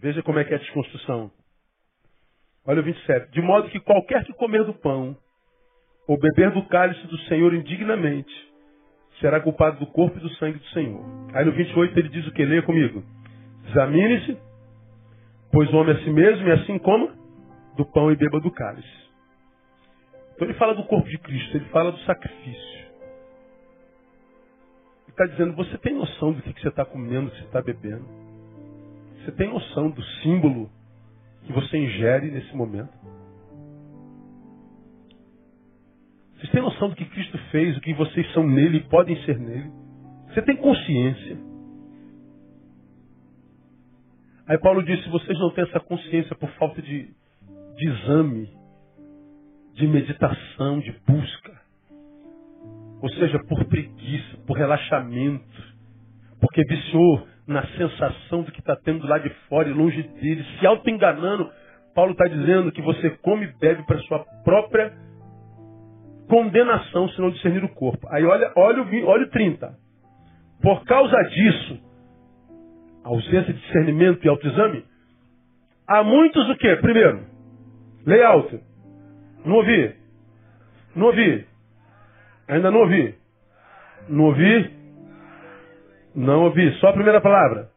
Veja como é que é a desconstrução. Olha o 27. De modo que qualquer que comer do pão ou beber do cálice do Senhor indignamente, será culpado do corpo e do sangue do Senhor. Aí no 28 ele diz o que? Leia comigo. Examine-se, pois o homem é a si mesmo e assim coma do pão e beba do cálice. Então ele fala do corpo de Cristo, ele fala do sacrifício. Ele está dizendo, você tem noção do que você está comendo, do que você está bebendo? Você tem noção do símbolo que você ingere nesse momento? Vocês têm noção do que Cristo fez, o que vocês são nele e podem ser nele? Você tem consciência? Aí Paulo disse: vocês não têm essa consciência por falta de, de exame, de meditação, de busca. Ou seja, por preguiça, por relaxamento, porque viciou na sensação do que está tendo lá de fora e longe dele, se auto-enganando. Paulo está dizendo que você come e bebe para sua própria condenação se não discernir o corpo. Aí olha, olha, o, olha o 30. Por causa disso, ausência de discernimento e autoexame, há muitos o quê? Primeiro, leia alto. Não ouvi. Não ouvi. Ainda não ouvi. Não ouvi. Não ouvi. Só a primeira palavra.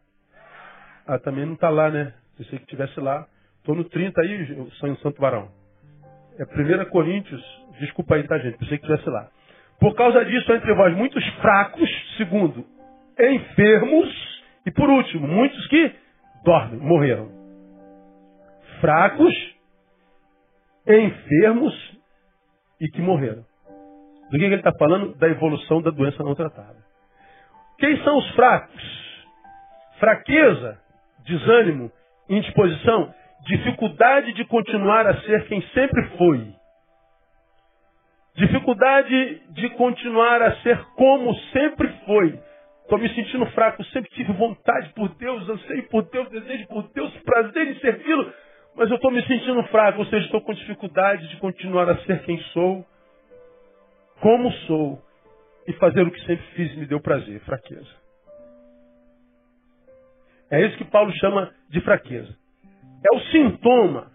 Ah, também não está lá, né? Se você que estivesse lá. Estou no 30 aí, Sonho Santo Varão. É 1 Coríntios Desculpa aí, tá, gente? Pensei que estivesse lá. Por causa disso, entre vós muitos fracos, segundo, enfermos, e por último, muitos que dormem, morreram. Fracos, enfermos e que morreram. Do que ele está falando? Da evolução da doença não tratada. Quem são os fracos? Fraqueza, desânimo, indisposição, dificuldade de continuar a ser quem sempre foi. Dificuldade de continuar a ser como sempre foi. Estou me sentindo fraco, sempre tive vontade por Deus, anseio por Deus, desejo por Deus, prazer em servi-lo, mas eu estou me sentindo fraco, ou seja, estou com dificuldade de continuar a ser quem sou, como sou, e fazer o que sempre fiz me deu prazer, fraqueza. É isso que Paulo chama de fraqueza. É o sintoma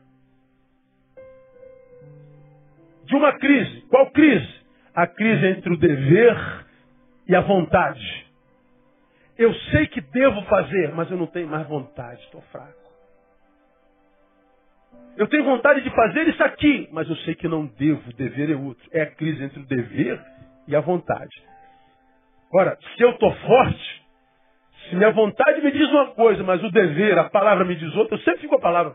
de uma crise. Qual crise? A crise entre o dever e a vontade. Eu sei que devo fazer, mas eu não tenho mais vontade, estou fraco. Eu tenho vontade de fazer isso aqui, mas eu sei que não devo, dever é outro. É a crise entre o dever e a vontade. Ora, se eu estou forte, se minha vontade me diz uma coisa, mas o dever, a palavra me diz outra, eu sempre fico a palavra.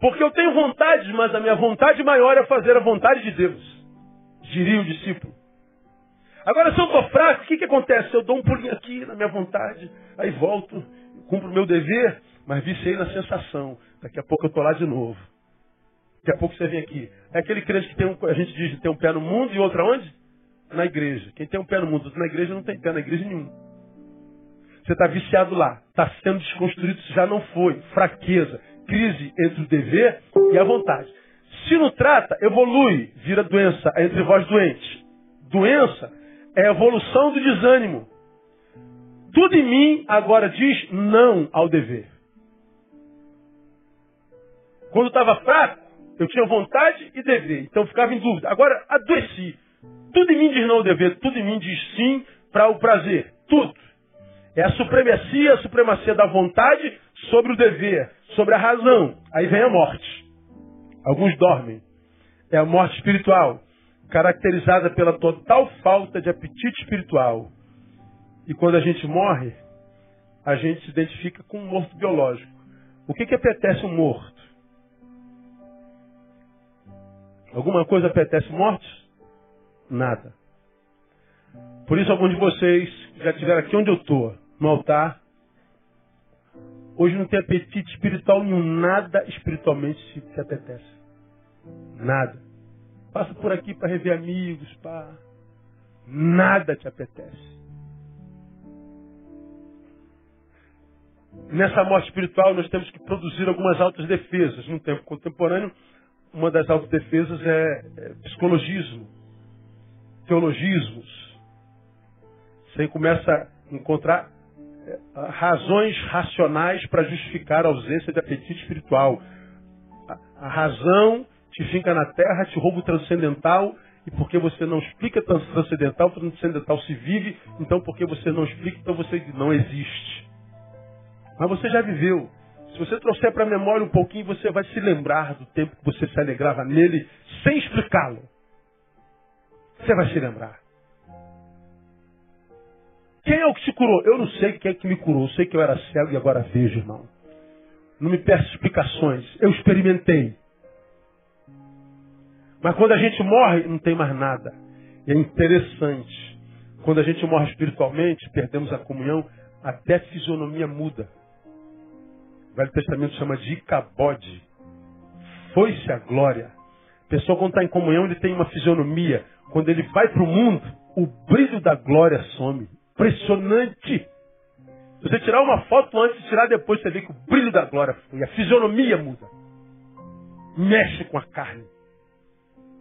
Porque eu tenho vontade, mas a minha vontade maior é fazer a vontade de Deus. Diria o discípulo. Agora, se eu estou fraco, o que, que acontece? Eu dou um pulinho aqui na minha vontade, aí volto, cumpro o meu dever, mas viciei na sensação. Daqui a pouco eu estou lá de novo. Daqui a pouco você vem aqui. É aquele crente que tem um, a gente diz tem um pé no mundo e outro aonde? Na igreja. Quem tem um pé no mundo, outro na igreja, não tem pé na igreja nenhum. Você está viciado lá. Está sendo desconstruído, já não foi. Fraqueza. Crise entre o dever e a vontade. Se não trata, evolui, vira doença é entre vós doentes. Doença é a evolução do desânimo. Tudo em mim agora diz não ao dever. Quando estava fraco, eu tinha vontade e dever. Então ficava em dúvida. Agora adoeci. Tudo em mim diz não ao dever, tudo em mim diz sim para o prazer. Tudo. É a supremacia, a supremacia da vontade sobre o dever, sobre a razão. Aí vem a morte. Alguns dormem. É a morte espiritual, caracterizada pela total falta de apetite espiritual. E quando a gente morre, a gente se identifica com um morto biológico. O que, que apetece um morto? Alguma coisa apetece mortos? Nada. Por isso, alguns de vocês já estiveram aqui onde eu estou, no altar. Hoje não tem apetite espiritual nenhum, nada espiritualmente se apetece. Nada. Passa por aqui para rever amigos, pá. Nada te apetece. Nessa morte espiritual, nós temos que produzir algumas altas defesas. No tempo contemporâneo, uma das autodefesas é, é psicologismo, teologismos. Você começa a encontrar é, razões racionais para justificar a ausência de apetite espiritual. A, a razão te finca na terra, te rouba o transcendental, e porque você não explica transcendental, transcendental se vive, então porque você não explica, então você não existe. Mas você já viveu. Se você trouxer para a memória um pouquinho, você vai se lembrar do tempo que você se alegrava nele sem explicá-lo. Você vai se lembrar. Quem é o que te curou? Eu não sei quem é que me curou. Eu sei que eu era cego e agora vejo, irmão. Não me peça explicações. Eu experimentei. Mas quando a gente morre, não tem mais nada. E é interessante. Quando a gente morre espiritualmente, perdemos a comunhão, até a fisionomia muda. O Velho Testamento chama de Icabode. Foi-se a glória. A pessoa, quando está em comunhão, ele tem uma fisionomia. Quando ele vai para o mundo, o brilho da glória some. Impressionante. Se você tirar uma foto antes e tirar depois, você vê que o brilho da glória foi. A fisionomia muda. Mexe com a carne.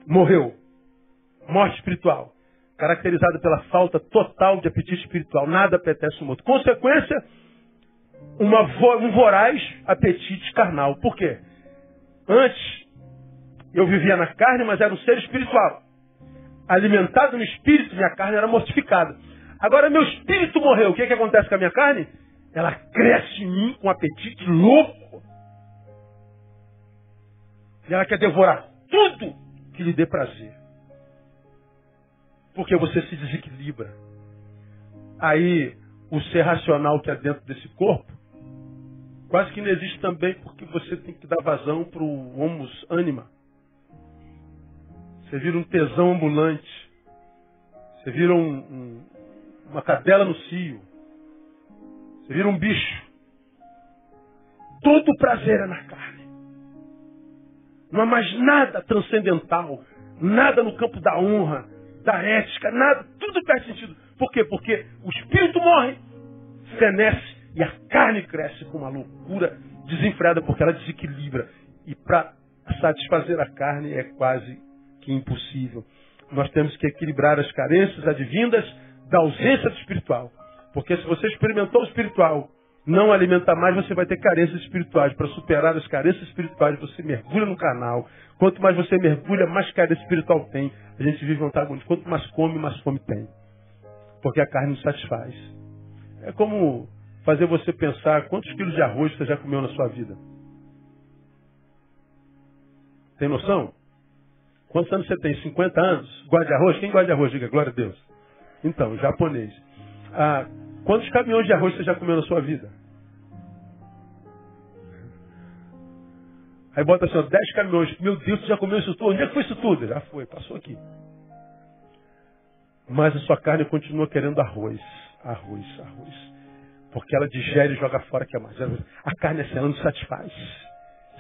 Morreu. Morte espiritual. Caracterizada pela falta total de apetite espiritual. Nada apetece o morto. Consequência, uma, um voraz apetite carnal. Por quê? Antes, eu vivia na carne, mas era um ser espiritual. Alimentado no espírito, minha carne era mortificada. Agora, meu espírito morreu. O que, que acontece com a minha carne? Ela cresce em mim com um apetite louco. E ela quer devorar tudo que lhe dê prazer. Porque você se desequilibra. Aí, o ser racional que é dentro desse corpo, quase que não existe também porque você tem que dar vazão para o homus anima. Você vira um tesão ambulante. Você vira um, um, uma cadela no cio. Você vira um bicho. Todo prazer é na carne. Não há mais nada transcendental, nada no campo da honra, da ética, nada, tudo perde sentido. Por quê? Porque o espírito morre, fenece e a carne cresce com uma loucura desenfreada, porque ela desequilibra. E para satisfazer a carne é quase que impossível. Nós temos que equilibrar as carências advindas da ausência do espiritual. Porque se você experimentou o espiritual, não alimentar mais, você vai ter carências espirituais. Para superar as carências espirituais, você mergulha no canal. Quanto mais você mergulha, mais carência espiritual tem. A gente vive um antagonismo. Quanto mais come, mais fome tem. Porque a carne não satisfaz. É como fazer você pensar quantos quilos de arroz você já comeu na sua vida. Tem noção? Quantos anos você tem? 50 anos? De arroz? Quem de arroz? Diga glória a Deus. Então, japonês. Ah, quantos caminhões de arroz você já comeu na sua vida? Aí bota assim, ó, 10 caminhões. Meu Deus, você já comeu isso tudo? Onde é que foi isso tudo? Já foi, passou aqui. Mas a sua carne continua querendo arroz, arroz, arroz. Porque ela digere e joga fora que é mais. A carne assim, ela não satisfaz.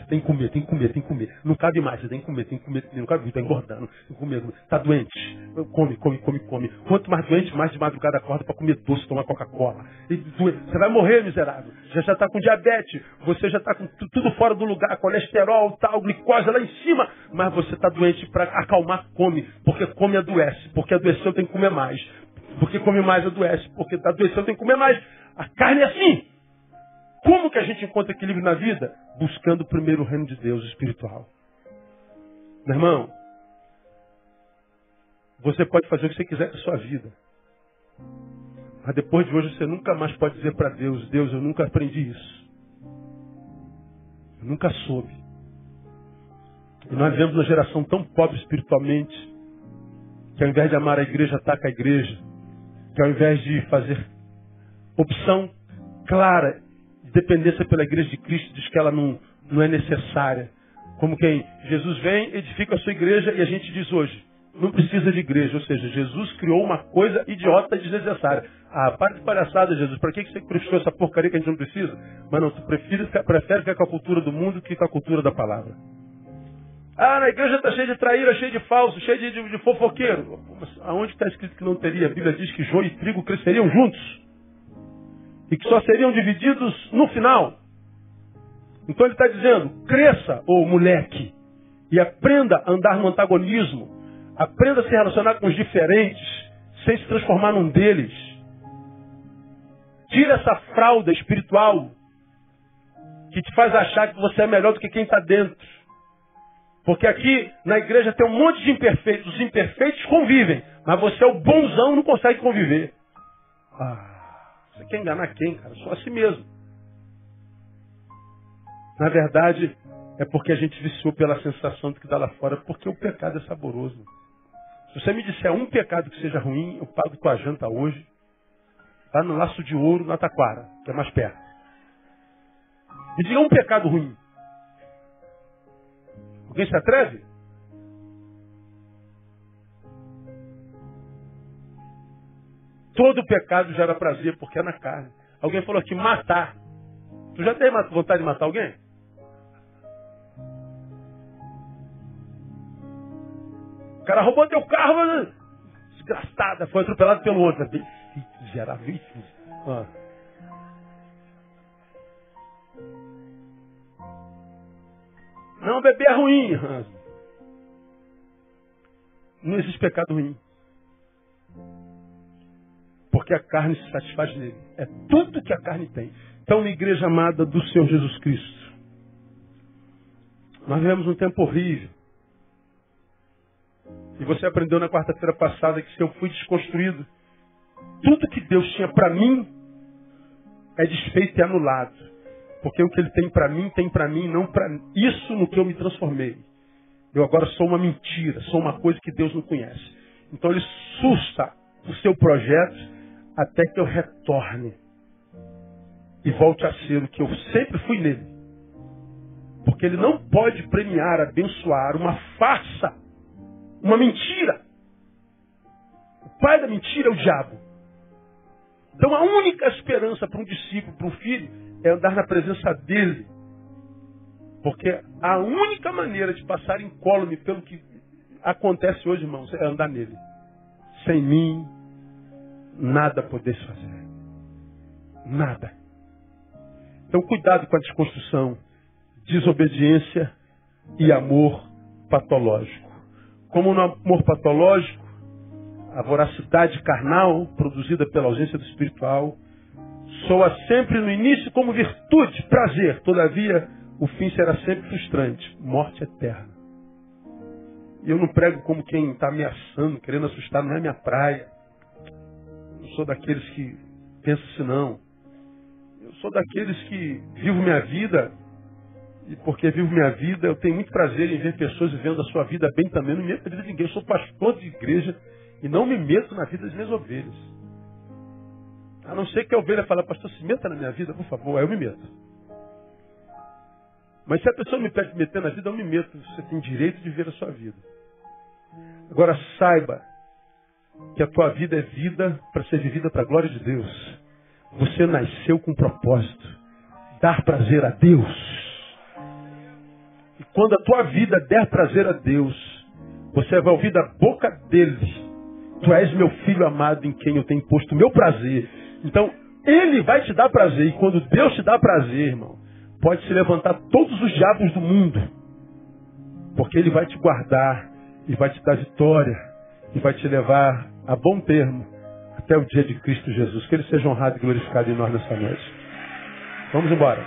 Você tem que comer, tem que comer, tem que comer. Não cabe mais, você tem que comer, tem que comer, não cabe, está engordando, tem que comer, está doente. Come, come, come, come. Quanto mais doente, mais de madrugada acorda para comer doce, tomar Coca-Cola. Você vai morrer, miserável. Já já está com diabetes, você já está com tudo fora do lugar, colesterol, tal, glicose lá em cima. Mas você está doente para acalmar, come. Porque come adoece. Porque adoeceu tem que comer mais. Porque come mais adoece. Porque adoeceu tem que comer mais. A carne é assim. Como que a gente encontra equilíbrio na vida? Buscando primeiro o reino de Deus espiritual. Meu irmão, você pode fazer o que você quiser com a sua vida. Mas depois de hoje você nunca mais pode dizer para Deus, Deus, eu nunca aprendi isso. Eu nunca soube. E nós vivemos uma geração tão pobre espiritualmente, que ao invés de amar a igreja, ataca a igreja. Que ao invés de fazer opção clara dependência pela igreja de Cristo diz que ela não, não é necessária. Como quem? Jesus vem, edifica a sua igreja e a gente diz hoje, não precisa de igreja. Ou seja, Jesus criou uma coisa idiota e desnecessária. Ah, para de palhaçada, Jesus. Para que você criou essa porcaria que a gente não precisa? Mas não, tu prefere, prefere ficar com a cultura do mundo que com a cultura da palavra. Ah, na igreja está cheia de traíra, cheia de falso, cheia de, de, de fofoqueiro. Aonde está escrito que não teria? A Bíblia diz que joio e trigo cresceriam juntos e que só seriam divididos no final. Então ele está dizendo: cresça, ô moleque, e aprenda a andar no antagonismo, aprenda a se relacionar com os diferentes, sem se transformar num deles. Tira essa fralda espiritual que te faz achar que você é melhor do que quem está dentro. Porque aqui na igreja tem um monte de imperfeitos. Os imperfeitos convivem, mas você é o bonzão não consegue conviver. Ah. Você quer enganar quem, cara? Só a si mesmo. Na verdade, é porque a gente viciou pela sensação de que dá lá fora, porque o pecado é saboroso. Se você me disser um pecado que seja ruim, eu pago tua janta hoje, lá no Laço de Ouro, na Taquara, que é mais perto. Me diga um pecado ruim. Alguém se atreve? Todo pecado gera prazer, porque é na carne. Alguém falou aqui, matar. Tu já tem vontade de matar alguém? O cara roubou teu carro, mas... desgraçada, foi atropelado pelo outro. Bem miserável. Ah. Não, beber é ruim. Não existe pecado ruim porque a carne se satisfaz nele. É tudo que a carne tem. Então, igreja amada do Senhor Jesus Cristo, nós vivemos um tempo horrível. E você aprendeu na quarta-feira passada que se eu fui desconstruído, tudo que Deus tinha para mim é desfeito e anulado. Porque o que Ele tem para mim, tem para mim, não para isso no que eu me transformei. Eu agora sou uma mentira, sou uma coisa que Deus não conhece. Então ele susta o seu projeto até que eu retorne e volte a ser o que eu sempre fui nele. Porque ele não pode premiar, abençoar uma farsa, uma mentira. O pai da mentira é o diabo. Então a única esperança para um discípulo, para um filho, é andar na presença dele. Porque a única maneira de passar incólume pelo que acontece hoje, irmãos, é andar nele. Sem mim, nada podeis fazer. Nada. Então, cuidado com a desconstrução, desobediência e amor patológico. Como no amor patológico, a voracidade carnal, produzida pela ausência do espiritual, soa sempre no início como virtude, prazer, todavia o fim será sempre frustrante morte eterna. E eu não prego como quem está ameaçando, querendo assustar, não é minha praia. Não sou daqueles que pensam assim, não. Eu sou daqueles que vivo minha vida, e porque vivo minha vida, eu tenho muito prazer em ver pessoas vivendo a sua vida bem também. Não me meto na vida de ninguém. Eu sou pastor de igreja e não me meto na vida das minhas ovelhas. A não ser que a ovelha fale, pastor, se meta na minha vida, por favor, aí eu me meto. Mas se a pessoa me pede meter na vida, eu me meto. Você tem direito de ver a sua vida. Agora saiba que a tua vida é vida para ser vivida para a glória de Deus. Você nasceu com um propósito. Dar prazer a Deus. E quando a tua vida der prazer a Deus, você vai ouvir da boca dele. Tu és meu filho amado em quem eu tenho posto meu prazer. Então, ele vai te dar prazer. E quando Deus te dá prazer, irmão, pode se levantar todos os diabos do mundo. Porque ele vai te guardar e vai te dar vitória e vai te levar a bom termo até o dia de Cristo Jesus. Que ele seja honrado e glorificado em nós nessa noite. Vamos embora.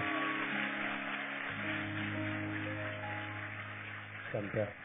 Está